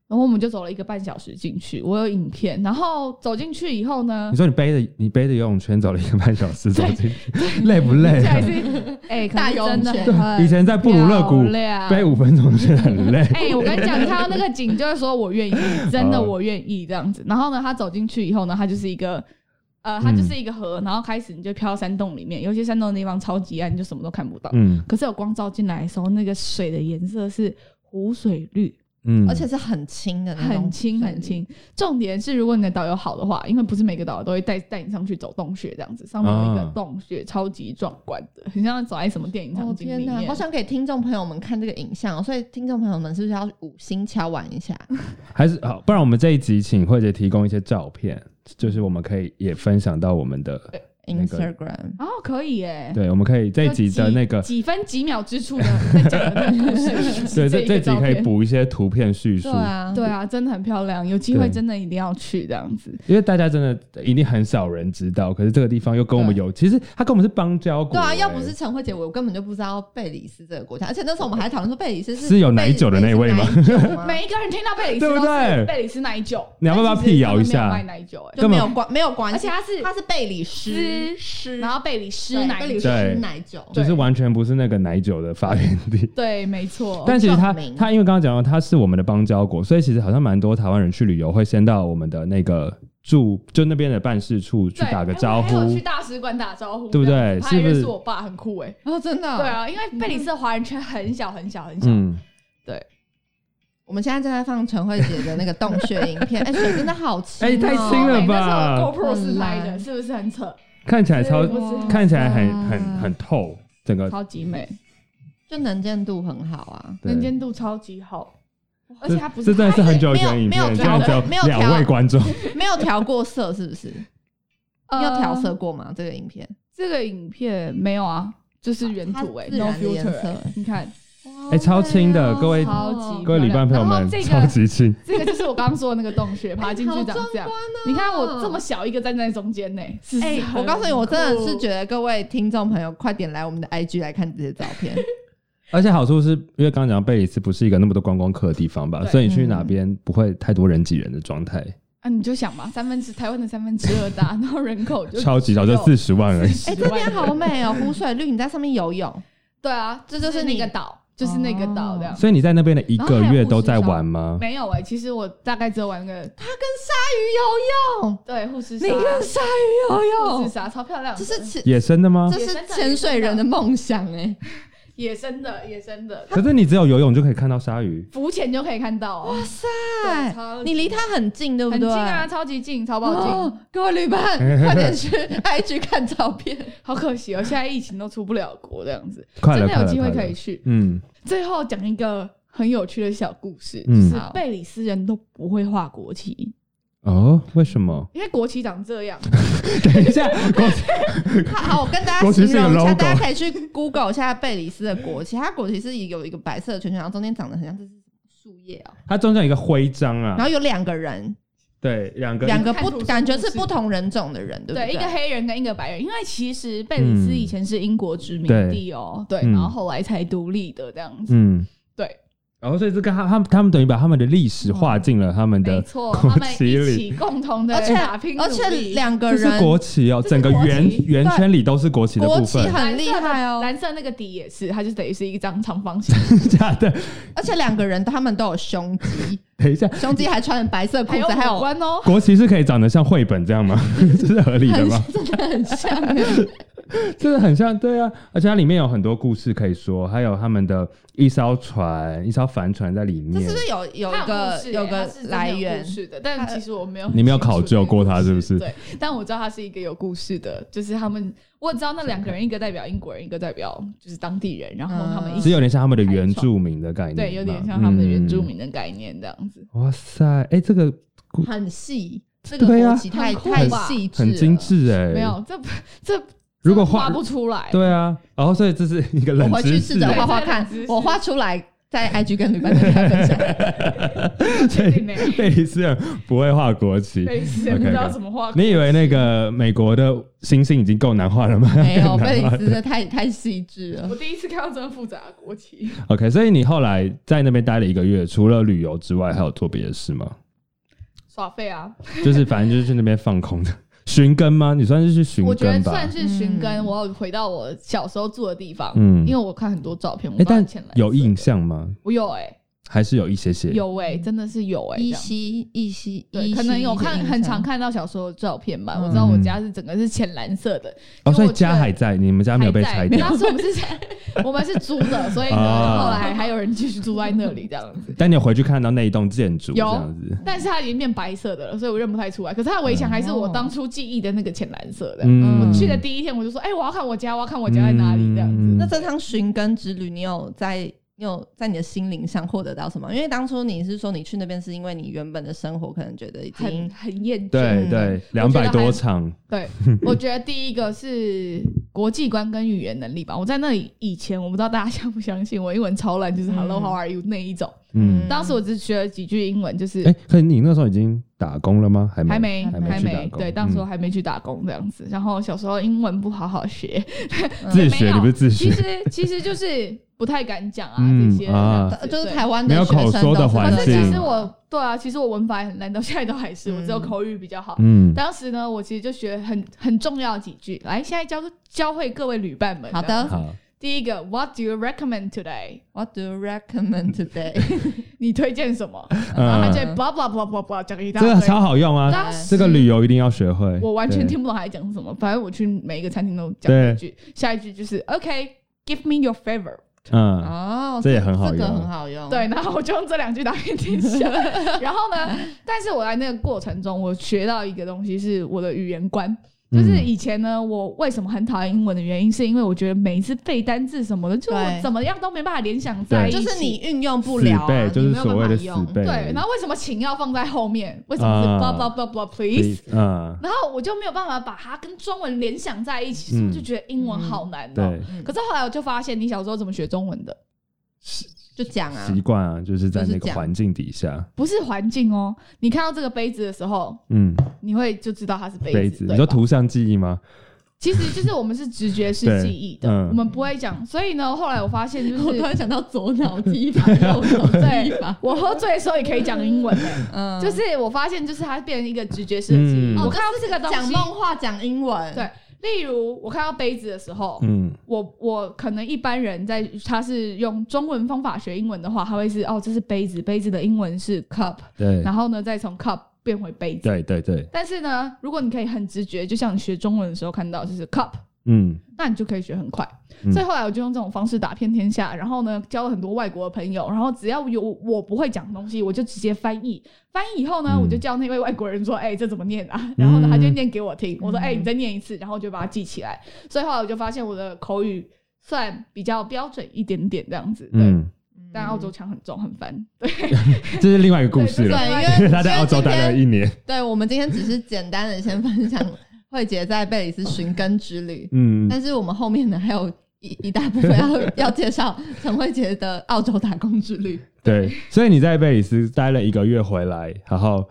然后我们就走了一个半小时进去，我有影片。然后走进去以后呢你，说你背着你背着游泳圈走了一个半小时走进去，累不累啊？哎、可大游是真的泳圈以前在布鲁勒谷背五分钟是很累。哎、我跟你讲，你看到那个景，就是说我愿意，真的哦我愿意这样子。然后呢，他走进去以后呢，它就是一个，呃，它就是一个河，然后开始你就飘到山洞里面，有些山洞的地方超级暗，你就什么都看不到。嗯可是有光照进来的时候，那个水的颜色是湖水绿，嗯，而且是很轻的那种，很轻很轻。。重点是，如果你的导游好的话，因为不是每个导游都会带带你上去走洞穴这样子，上面有一个啊洞穴，超级壮观的，很像走在什么电影哦场景里面。好想给听众朋友们看这个影像哦，所以听众朋友们是不是要五星敲完一下？还是好，不然我们这一集请慧姐提供一些照片，就是我们可以也分享到我们的，那个 Instagram 哦，可以耶。对，我们可以这一集的那个就，几几分几秒之处的在讲的那个故事，对，这这集可以。补一些图片叙述。对，啊，对啊，真的很漂亮，有机会真的一定要去这样子。因为大家真的一定很少人知道，可是这个地方又跟我们有，其实它跟我们是邦交国、对啊，欸要不是陈慧姐，我根本就不知道贝里斯这个国家，而且那时候我们还讨论说贝里斯是是有奶酒的那位吗？每一个人听到贝里斯对不对？贝里斯奶酒，你要不要辟谣一下？没有卖奶酒哎，就没有关没有关系，而且它是它是贝里斯斯诗，然后贝里斯奶对贝里斯酒，对奶酒，就是完全不是那个奶酒的发源地。对，没错。但其实它它因为刚刚讲到它是我们的邦交国，所以其实好像蛮多台湾人去旅游会先到我们的那个住就那边的办事处去打个招呼去大使馆打招呼，对不对他认识我爸，很酷哎。哦，真的，对，啊，因为贝里斯的华人圈很小很小很小，嗯，我们现在正在放陈慧姐的那个洞穴影片，哎，水真的好清哦，哎太清了吧那时候 GoPro 是很拍的，是不是很扯？看起来超看起来很很很透，整个。超级美，就能见度很好啊。能见度超级好，而且它不是这真的是很久以前的影片，没有这样只有没有调两位观众，没有调过色是不是？有调色过吗？这个影片？这个影片没有啊，就是原图哎然的颜 filter，色。欸你看哎超轻的各位超级各位旅伴朋友们超级轻，这个就是我刚刚说的那个洞穴，爬进去长这样。哦。你看我这么小一个站在中间呢，是是哎、我告诉你，我真的是觉得各位听众朋友，快点来我们的 IG 来看这些照片。而且好处是因为刚刚讲到贝里斯不是一个那么多观光客的地方吧，所以你去哪边不会太多人挤人的状态，啊，你就想嘛，三分之台湾的三分之二大，然后人口就超级少，就四十万而已。哎、这边好美哦，湖水绿，你在上面游泳，对啊，这就是那个岛，就是那个岛这样。所以你在那边的一个月都在玩吗？没有哎、其实我大概只有玩那个它跟鲨鱼游泳，对护士鲨，你跟鲨鱼游泳，护士鲨超漂亮的，这是潜野生的吗这？是潜水人的梦想哎、野生的野生的，可是你只有游泳就可以看到鲨鱼，浮潜就可以看到哦，对哎超你离它很近，对不对？很近啊，超级近，超爆近。哦，各位旅伴，快点去 IG 看照片。好可惜哦，现在疫情都出不了国这样子，真的有机会可以去。嗯，最后讲一个很有趣的小故事，嗯。就是贝里斯人都不会画国旗，哦，为什么？因为国旗长这样，等一下，国旗 好，好，我跟大家国旗是个形容一下，大家可以去 Google 一下贝里斯的国旗，它国旗是有一个白色的圈圈，然后中间长得很像这是什么树叶哦，它中间有一个徽章啊，然后有两个人，对，两个两个不感觉是不同人种的人，对不对，对？一个黑人跟一个白人，因为其实贝里斯以前是英国殖民地哦，对，嗯。然后后来才独立的这样子，然后所以这个他他们他们等于把他们的历史画进了他们的国旗里，一起共同的而且打拼，而且两个人是人国旗哦，整个圆圆圈里都是国旗的国旗部分，很厉害哦，蓝色那个底也是，它就等于是一张长方形，假的。而且两个人他们都有胸肌，等一下，胸肌还穿着白色裤子，还有五官哦。国旗是可以长得像绘本这样吗？这是合理的吗？真的很像。真的很像，对啊，而且它里面有很多故事可以说，还有他们的一艘船、一艘帆船在里面这是不。是有有一个有个来源？是的，但其实我没有 你没有考究过它是不是 对，但我知道它是一个有故事的，就是他们，我知道那两个人，一个代表英国人，一个代表就是当地人，然后他们一起是有点像他们的原住民的概念，对，有点像他们的原住嗯。民的概念这样子。哇塞，哎、这个很细，这个对啊国旗太太细致，很精。致哎。没有，这这如果画画不出来，对啊，然后所以这是一个我冷回去试着画画看对这个知，识我画出来在 IG 跟旅伴跟大家分享。所以确定呢贝里斯人不会画国旗。贝里斯人不知道怎么画。你以为那个美国的星星已经够难画了吗？没有，贝里斯的太太细致了我。第一次看到这么复杂的国旗，OK，所以你后来在那边待了一个月，除了旅游之外，还有做别的事吗？耍废啊！就是反正就是去那边放空的，寻根吗？你算是去寻我觉得算？是寻根，嗯我要回到我小时候住的地方，嗯因为我看很多照片，我哎、但不知道前来有印，象吗？我有哎，还是有一些些？有哎，真的是有哎，这依样稀依稀，对，可能有看很常看到小时候的照片吧。嗯我知道我家是整个是浅蓝色的，哦，所以家还在，你们家没有被拆掉。当时我们是 我们是租的，所以呢，啊后来还有人继续住在那里这样子。但你有回去看到那一栋建筑这有样子？但是它已经变白色的了，所以我认不太出来。可是它的围墙还是我当初记忆的那个浅蓝色的。嗯我去的第一天我就说：“哎、我要看我家，我要看我家在哪里。”这样子。嗯那这趟寻根之旅，你有在你有在你的心灵上获得到什么？因为当初你是说你去那边是因为你原本的生活可能觉得已很经很厌倦。嗯对对，两百多场，对，我觉得第一个是国际观跟语言能力吧。我在那里以前，我不知道大家相不相信，我英文超烂，就是嗯 Hello How are you 那一种。嗯。当时我只学了几句英文，就是哎、可是你那时候已经打工了吗？还没，还没还没还去打工没对，当时嗯我还没去打工这样子。然后小时候英文不好好学，自学，你不是自学？其实其实就是不太敢讲啊嗯这些就是台湾的没有口学生都是说的环可是其实我对啊，其实我文法也很烂，到现在都还是，我只有嗯口语比较好。嗯，当时呢，我其实就学很很重要的几句，来，现在教教会各位旅伴们。好的第一个，What do you recommend today？What do you recommend today？你推荐什么？然后他嗯就 blah blah blah blah blah 讲一大这个堆。超好用啊！这个旅游一定要学会。我完全对听不懂他在讲什么，反正我去每一个餐厅都讲这一句，下一句就是 OK，give me your favor。嗯，哦，这也很好用这个很好用。对，然后我就用这两句打遍天下。然后呢，但是我在那个过程中，我学到一个东西，是我的语言观。就是嗯以前呢，我为什么很讨厌英文的原因，是因为我觉得每一次背单字什么的，就我怎么样都没办法联想在一起。就是你运用不了、啊，背就是你没有所谓的办法用死背。对，然后为什么请要放在后面？为什么是啊 blah blah blah blah please？嗯，然后我就没有办法把它跟中文联想在一起，所以就觉得英文好难哦、可是后来我就发现，你小时候怎么学中文的？就讲啊，习惯啊，就是在那个环境底下，不是环境哦，你看到这个杯子的时候，嗯，你会就知道它是杯子。杯子，你说图像记忆吗？其实就是我们是直觉式 记忆的，嗯。我们不会讲。所以呢，后来我发现就是 我突，然想到左脑记忆法、右脑记忆法，我喝醉的时候也可以讲英文的、嗯，就是我发现就是它变成一个直觉式的记忆。嗯我看到这个东西，讲梦话讲英文，对例如我看到杯子的时候，嗯，我我可能一般人在他是用中文方法学英文的话，他会是哦，这是杯子，杯子的英文是 cup，对，然后呢再从 cup 变回杯子。对对对，但是呢，如果你可以很直觉，就像你学中文的时候看到就是 cup，嗯，那你就可以学很快。嗯所以后来我就用这种方式打遍天下，然后呢交了很多外国的朋友，然后只要有我不会讲的东西，我就直接翻译。翻译以后呢，嗯我就叫那位外国人说：“哎、这怎么念啊？”然后呢，他就嗯念给我听。我说：“嗯哎、你再念一次。”然后我就把它记起来。所以后来我就发现我的口语算比较标准一点点这样子。对，嗯，但澳洲腔很重很烦。对，这是另外一个故事，了，因为他在澳洲待了一年，对，我们今天只是简单的先分享慧杰在贝里斯寻根之旅，嗯，但是我们后面呢还有一一大部分要 要介绍陈慧杰的澳洲打工之旅。对，所以你在贝里斯待了一个月回来，然后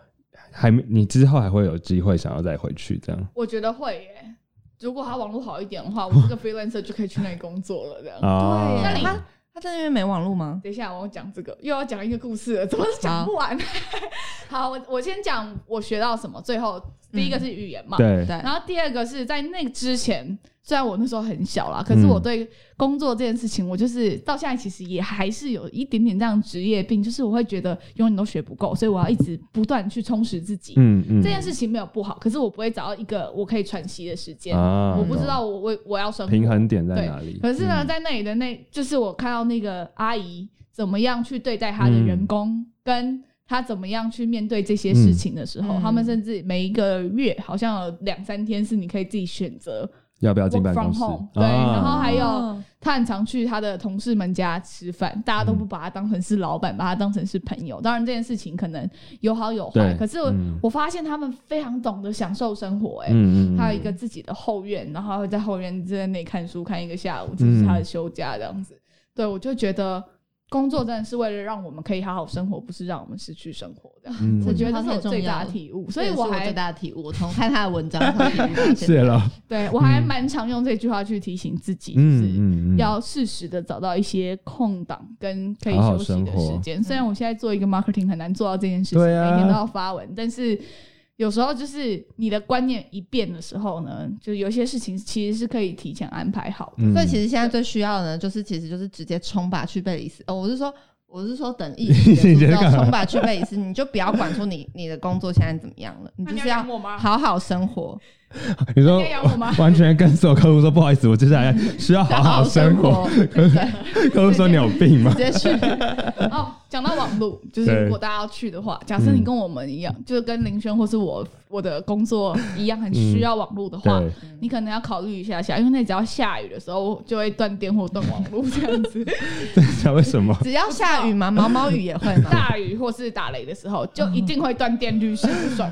还没你之后还会有机会想要再回去这样我觉得会耶。如果他网络好一点的话，我这个 freelancer 就可以去那里工作了。这样。对？那你他他在那边没网络吗？等一下，我要讲这个，又要讲一个故事了，怎么是讲不完？好，我我先讲我学到什么。最后第一个是语言嘛，对，对，然后第二个是在那之前，虽然我那时候很小啦，可是嗯。我对工作这件事情，我就是到现在其实也还是有一点点这样职业病，就是我会觉得永远都学不够，所以我要一直不断去充实自己。嗯嗯，这件事情没有不好，可是我不会找到一个我可以喘息的时间，啊我不知道我我我要生活平衡点在哪里。可是呢，嗯。在那里的那，就是我看到那个阿姨怎么样去对待她的员工，跟她怎么样去面对这些事情的时候，嗯。他们甚至每一个月好像有两三天是你可以自己选择要不要进办公室。home，？对，啊然后还有哦。他很常去他的同事们家吃饭，大家都不把他当成是老板，把他当成是朋友。当然这件事情可能有好有坏，可是我,、嗯。我发现他们非常懂得享受生活、哎、嗯嗯，他有一个自己的后院，然后他会在后院在那里看书看一个下午，这是他的休假这样子。对我就觉得工作真的是为了让我们可以好好生活，不是让我们失去生活的。嗯我觉得这是我最大的体悟，所以我还最大的体悟。我从看他的文章上体悟到现在谢了，对我还嗯蛮常用这句话去提醒自己，就是。要适时的找到一些空档跟可以休息的时间。虽然我现在做一个 marketing 很难做到这件事情，啊每天都要发文，但是有时候就是你的观念一变的时候呢，就有些事情其实是可以提前安排好的。嗯所以其实现在最需要的呢，就是其实就是直接冲吧去贝里斯。哦，我是说，我是说等疫情结束 冲吧去贝里斯，你就不要管说你你的工作现在怎么样了，你就是要？好好生活，你说？完全跟所有客户说不好意思，我接下来 需要好好生活。客户说你有病吗直？接去。哦，讲到网络，就是如果大家要去的话，假设你跟我们一样，就是跟林轩或是我我的工作一样，很需要网络的话，你可能要考虑一下下，因为那只要下雨的时候就会断电或断网络这样子。知道为什么？只要下雨嘛，毛毛雨也会嘛。大雨或是打雷的时候，就一定会断电，律师不爽。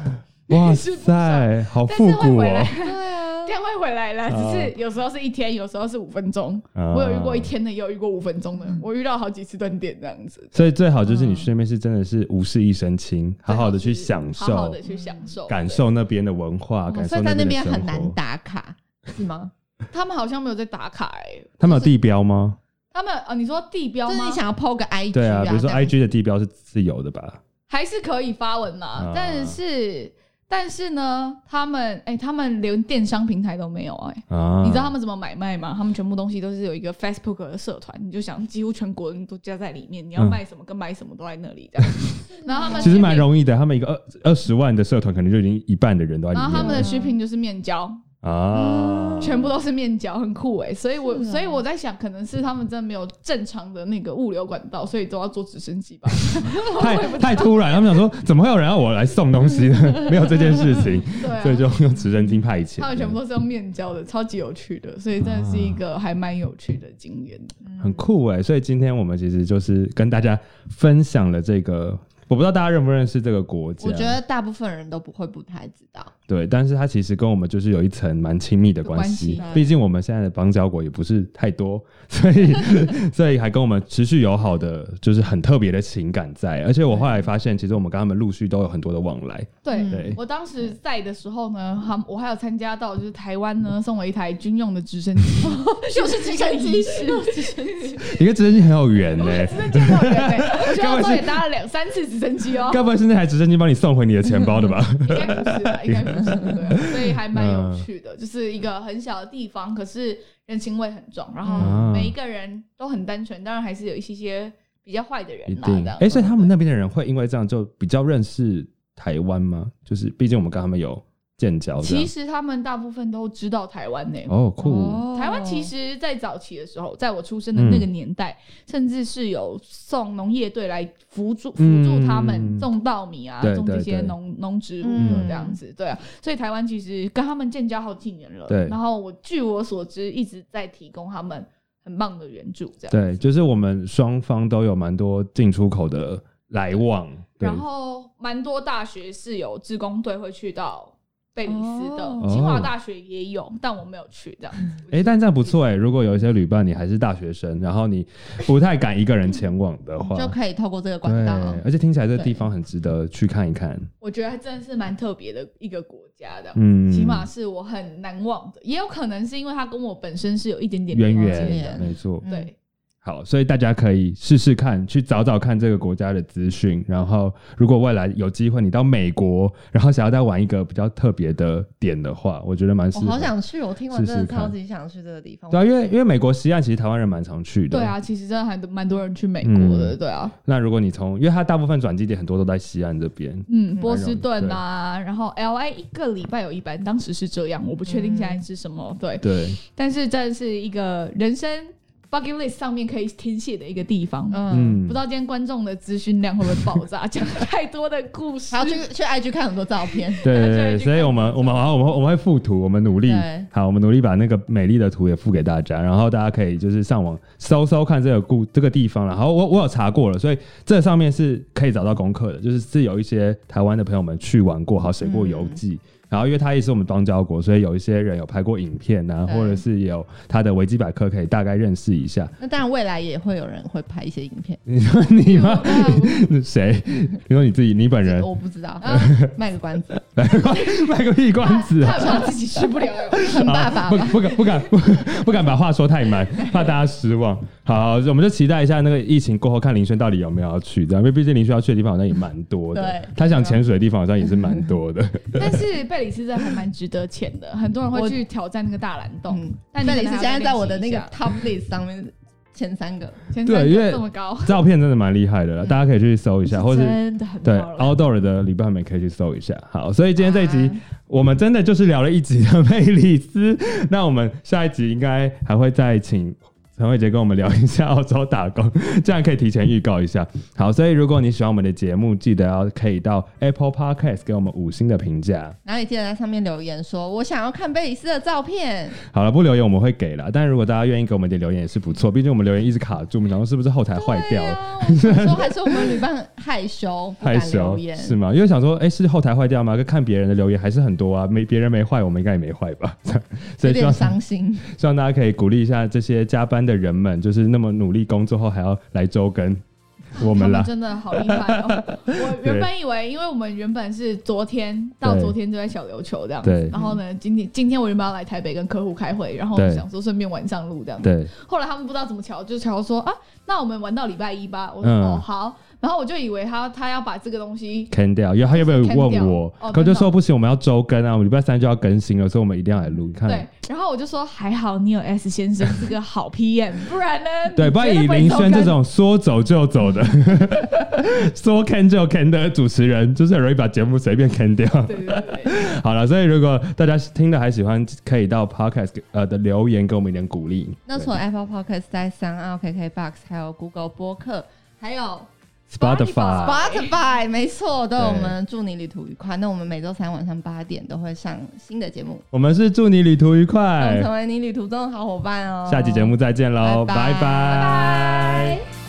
哇塞，好但复古哦！对啊，电会回来了，只是有时候是一天，有时候是五分钟。啊我有遇过一天的，也有遇过五分钟的，我遇到好几次断电这样子。所以最好就是你去那边是真的是无事一身轻，好好的去享受好好的、去享受、感。受那边的文化，哦感受所以在那边很难。打卡，是吗？他们好像没有在打卡哎、他们有地标吗？他们啊，你说地标吗就是你？想要 PO 个 IG 对啊，比如说 IG 的地标是自由的吧？还是可以发文嘛，啊但是但是呢，他们哎、他们连电商平台都没有哎、啊，你知道他们怎么买卖吗？他们全部东西都是有一个 Facebook 的社团，你就想几乎全国人都加在里面，你要嗯。卖什么跟买什么都在那里这样。然后他们其实蛮容易的，他们一个二二十万的社团，可能就已经一半的人都在里面然后他们的了 shipping 就是面交，啊，全部都是面交，很酷哎、所以我、啊所以我在想，可能是他们真的没有正常的那个物流管道，所以都要坐直升机吧。太太突然，他们想说怎么会有人要我来送东西呢？没有这件事情，啊，所以就用直升机派遣。他们全部都是用面交的，超级有趣的，所以真的是一个还蛮有趣的经验。很酷哎、所以今天我们其实就是跟大家分享了这个，我不知道大家认不认识这个国家，我觉得大部分人都不会不太知道。对，但是它其实跟我们就是有一层蛮亲密的有关系关系，毕竟我们现在的邦交国也不是太多，所以 所以还跟我们持续友好的，就是很特别的情感在。而且我后来发现，其实我们跟他们陆续都有很多的往来，对，嗯对我当时在的时候呢，他我还有参加到，就是台湾呢送我一台军用的直升机，又是直升机师，直升机，你跟直升机很有缘呢、直升机很有缘欸我去澳洲也搭了两三次直升机哦，该不会是那台直升机帮你送回你的钱包的吧？应该不是吧，应该不是，对，所以还蛮有趣的，就是一个很小的地方，可是人情味很重，然后嗯每一个人都很单纯，当然还是有一些些比较坏的人啦，一定这。样哎、所以他们那边的人会因为这样就比较认识台湾吗？就是毕竟我们跟他们有建交，其实他们大部分都知道台湾呢、哦酷，哦。台湾其实，在早期的时候，在我出生的那个年代，甚至是有送农业队来辅助辅助他们嗯种稻米啊，对种这些农农植物这样子，对啊。所以台湾其实跟他们建交好几年了，对。然后我据我所知，一直在提供他们很棒的援助，这样。对，就是我们双方都有蛮多进出口的来往，然后蛮多大学是有志工队会去到贝里斯的，哦清华大学也有，但我没有去这样子。哎、但这样不错哎、如果有一些旅伴你还是大学生，然后你不太敢一个人前往的话，就可以透过这个管对道。，而且听起来这个地方很值得去看一看。我觉得还真的是蛮特别的一个国家的，嗯，起码是我很难忘的，也有可能是因为它跟我本身是有一点点渊源，的。没错。嗯对，好，所以大家可以试试看，去找找看这个国家的资讯。然后，如果未来有机会你到美国，然后想要再玩一个比较特别的点的话，我觉得蛮适我。好想去，我听完真的超级想去这个地方。对啊，因为因为美国西岸其实台湾人蛮常去的。对。啊，其实真的还蛮多人去美国的，嗯对啊，那如果你从，因为它大部分转机点很多都在西岸这边，嗯，嗯波士顿啊，然后 L A 一个礼拜有一班，当时是这样，我不确定现在是什么，对，对，但是这是一个人生 bucket list 上面可以填写的一个地方。嗯，不知道今天观众的资讯量会不会爆炸，讲太多的故事还。要去去 IG 看很多照片。对 对对，所以我们我们好，我们我们会附图，我们努力好，我们努力把那个美丽的图也附给大家，然后大家可以就是上网搜搜看这个故这个地方了。然后我我有查过了，所以这上面是可以找到功课的，就是是有一些台湾的朋友们去玩过，好写过游记。然后，因为它也是我们邦交国，所以有一些人有拍过影片啊，或者是有他的维基百科可以大概认识一下。那当然，未来也会有人会拍一些影片，你 说你吗？谁？你说你自己，你本人我不知道，卖个关子，卖个屁关子怕自己吃不了。很爸爸不吧。不敢不敢不不敢把话说太满，怕大家失望。好，我们就期待一下那个疫情过后，看林轩到底有没有要去，这样，因为毕竟林轩要去的地方好像也蛮多的对，他想潜水的地方好像也是蛮多的。但是贝里斯真的还蛮值得潜的，很多人会去挑战那个大蓝洞。嗯，但你贝里斯现在在我的那个 top list 上面前三个，前三个对因为这么高，照片真的蛮厉害的啦，大家可以去搜一下，或是真的很对 outdoor 的礼拜们可以去搜一下。好，所以今天这一集啊。我们真的就是聊了一集的 贝里斯，那我们下一集应该还会再请陈慧杰跟我们聊一下澳洲打工，这样可以提前预告一下。好，所以如果你喜欢我们的节目，记得要可以到 Apple Podcast 给我们五星的评价。然后你记得在上面留言说，我想要看贝里斯的照片。好了，不留言我们会给了，但如果大家愿意给我们一点留言也是不错，毕竟我们留言一直卡住，我们想说是不是后台坏掉了。说还是我们旅伴害羞，害羞。是吗？因为想说，哎、是后台坏掉吗？看别人的留言还是很多啊，没别人没坏，我们应该也没坏吧？所有点 以希望伤心。希望大家可以鼓励一下这些加班的人们，就是那么努力工作后还要来周更 我们啦。真的好厉害哦！我原本以为，因为我们原本是昨天到昨天就在小琉球这样对子，然后呢，今天今天我原本要来台北跟客户开会，然后想说顺便晚上录这样子。对，后来他们不知道怎么瞧，就瞧说啊，那我们玩到礼拜一吧。我说、嗯哦好，然后我就以为他他要把这个东西坑掉，因为他有没有 Can 掉问我？哦可就说不行，我们要周更啊，我们礼拜三就要更新了，所以我们一定要来录。你看，对，然后我就说还好你有 S 先生这个好 PM，不然呢？对，不然以林轩这种说走就走的，说坑就坑的主持人，就是很容易把节目随便坑掉。对对对对，好了，所以如果大家听的还喜欢，可以到 Podcast 呃的留言给我们一点鼓励。那从 Apple Podcast，在三二 KKBox，还有 Google 播客，还有 Spotify，Spotify，没错，都有我对们祝你旅途愉快。那我们每周三晚上八点都会上新的节目，我们是祝你旅途愉快，成为你旅途中的好伙伴哦。下期节目再见喽，拜拜拜拜拜。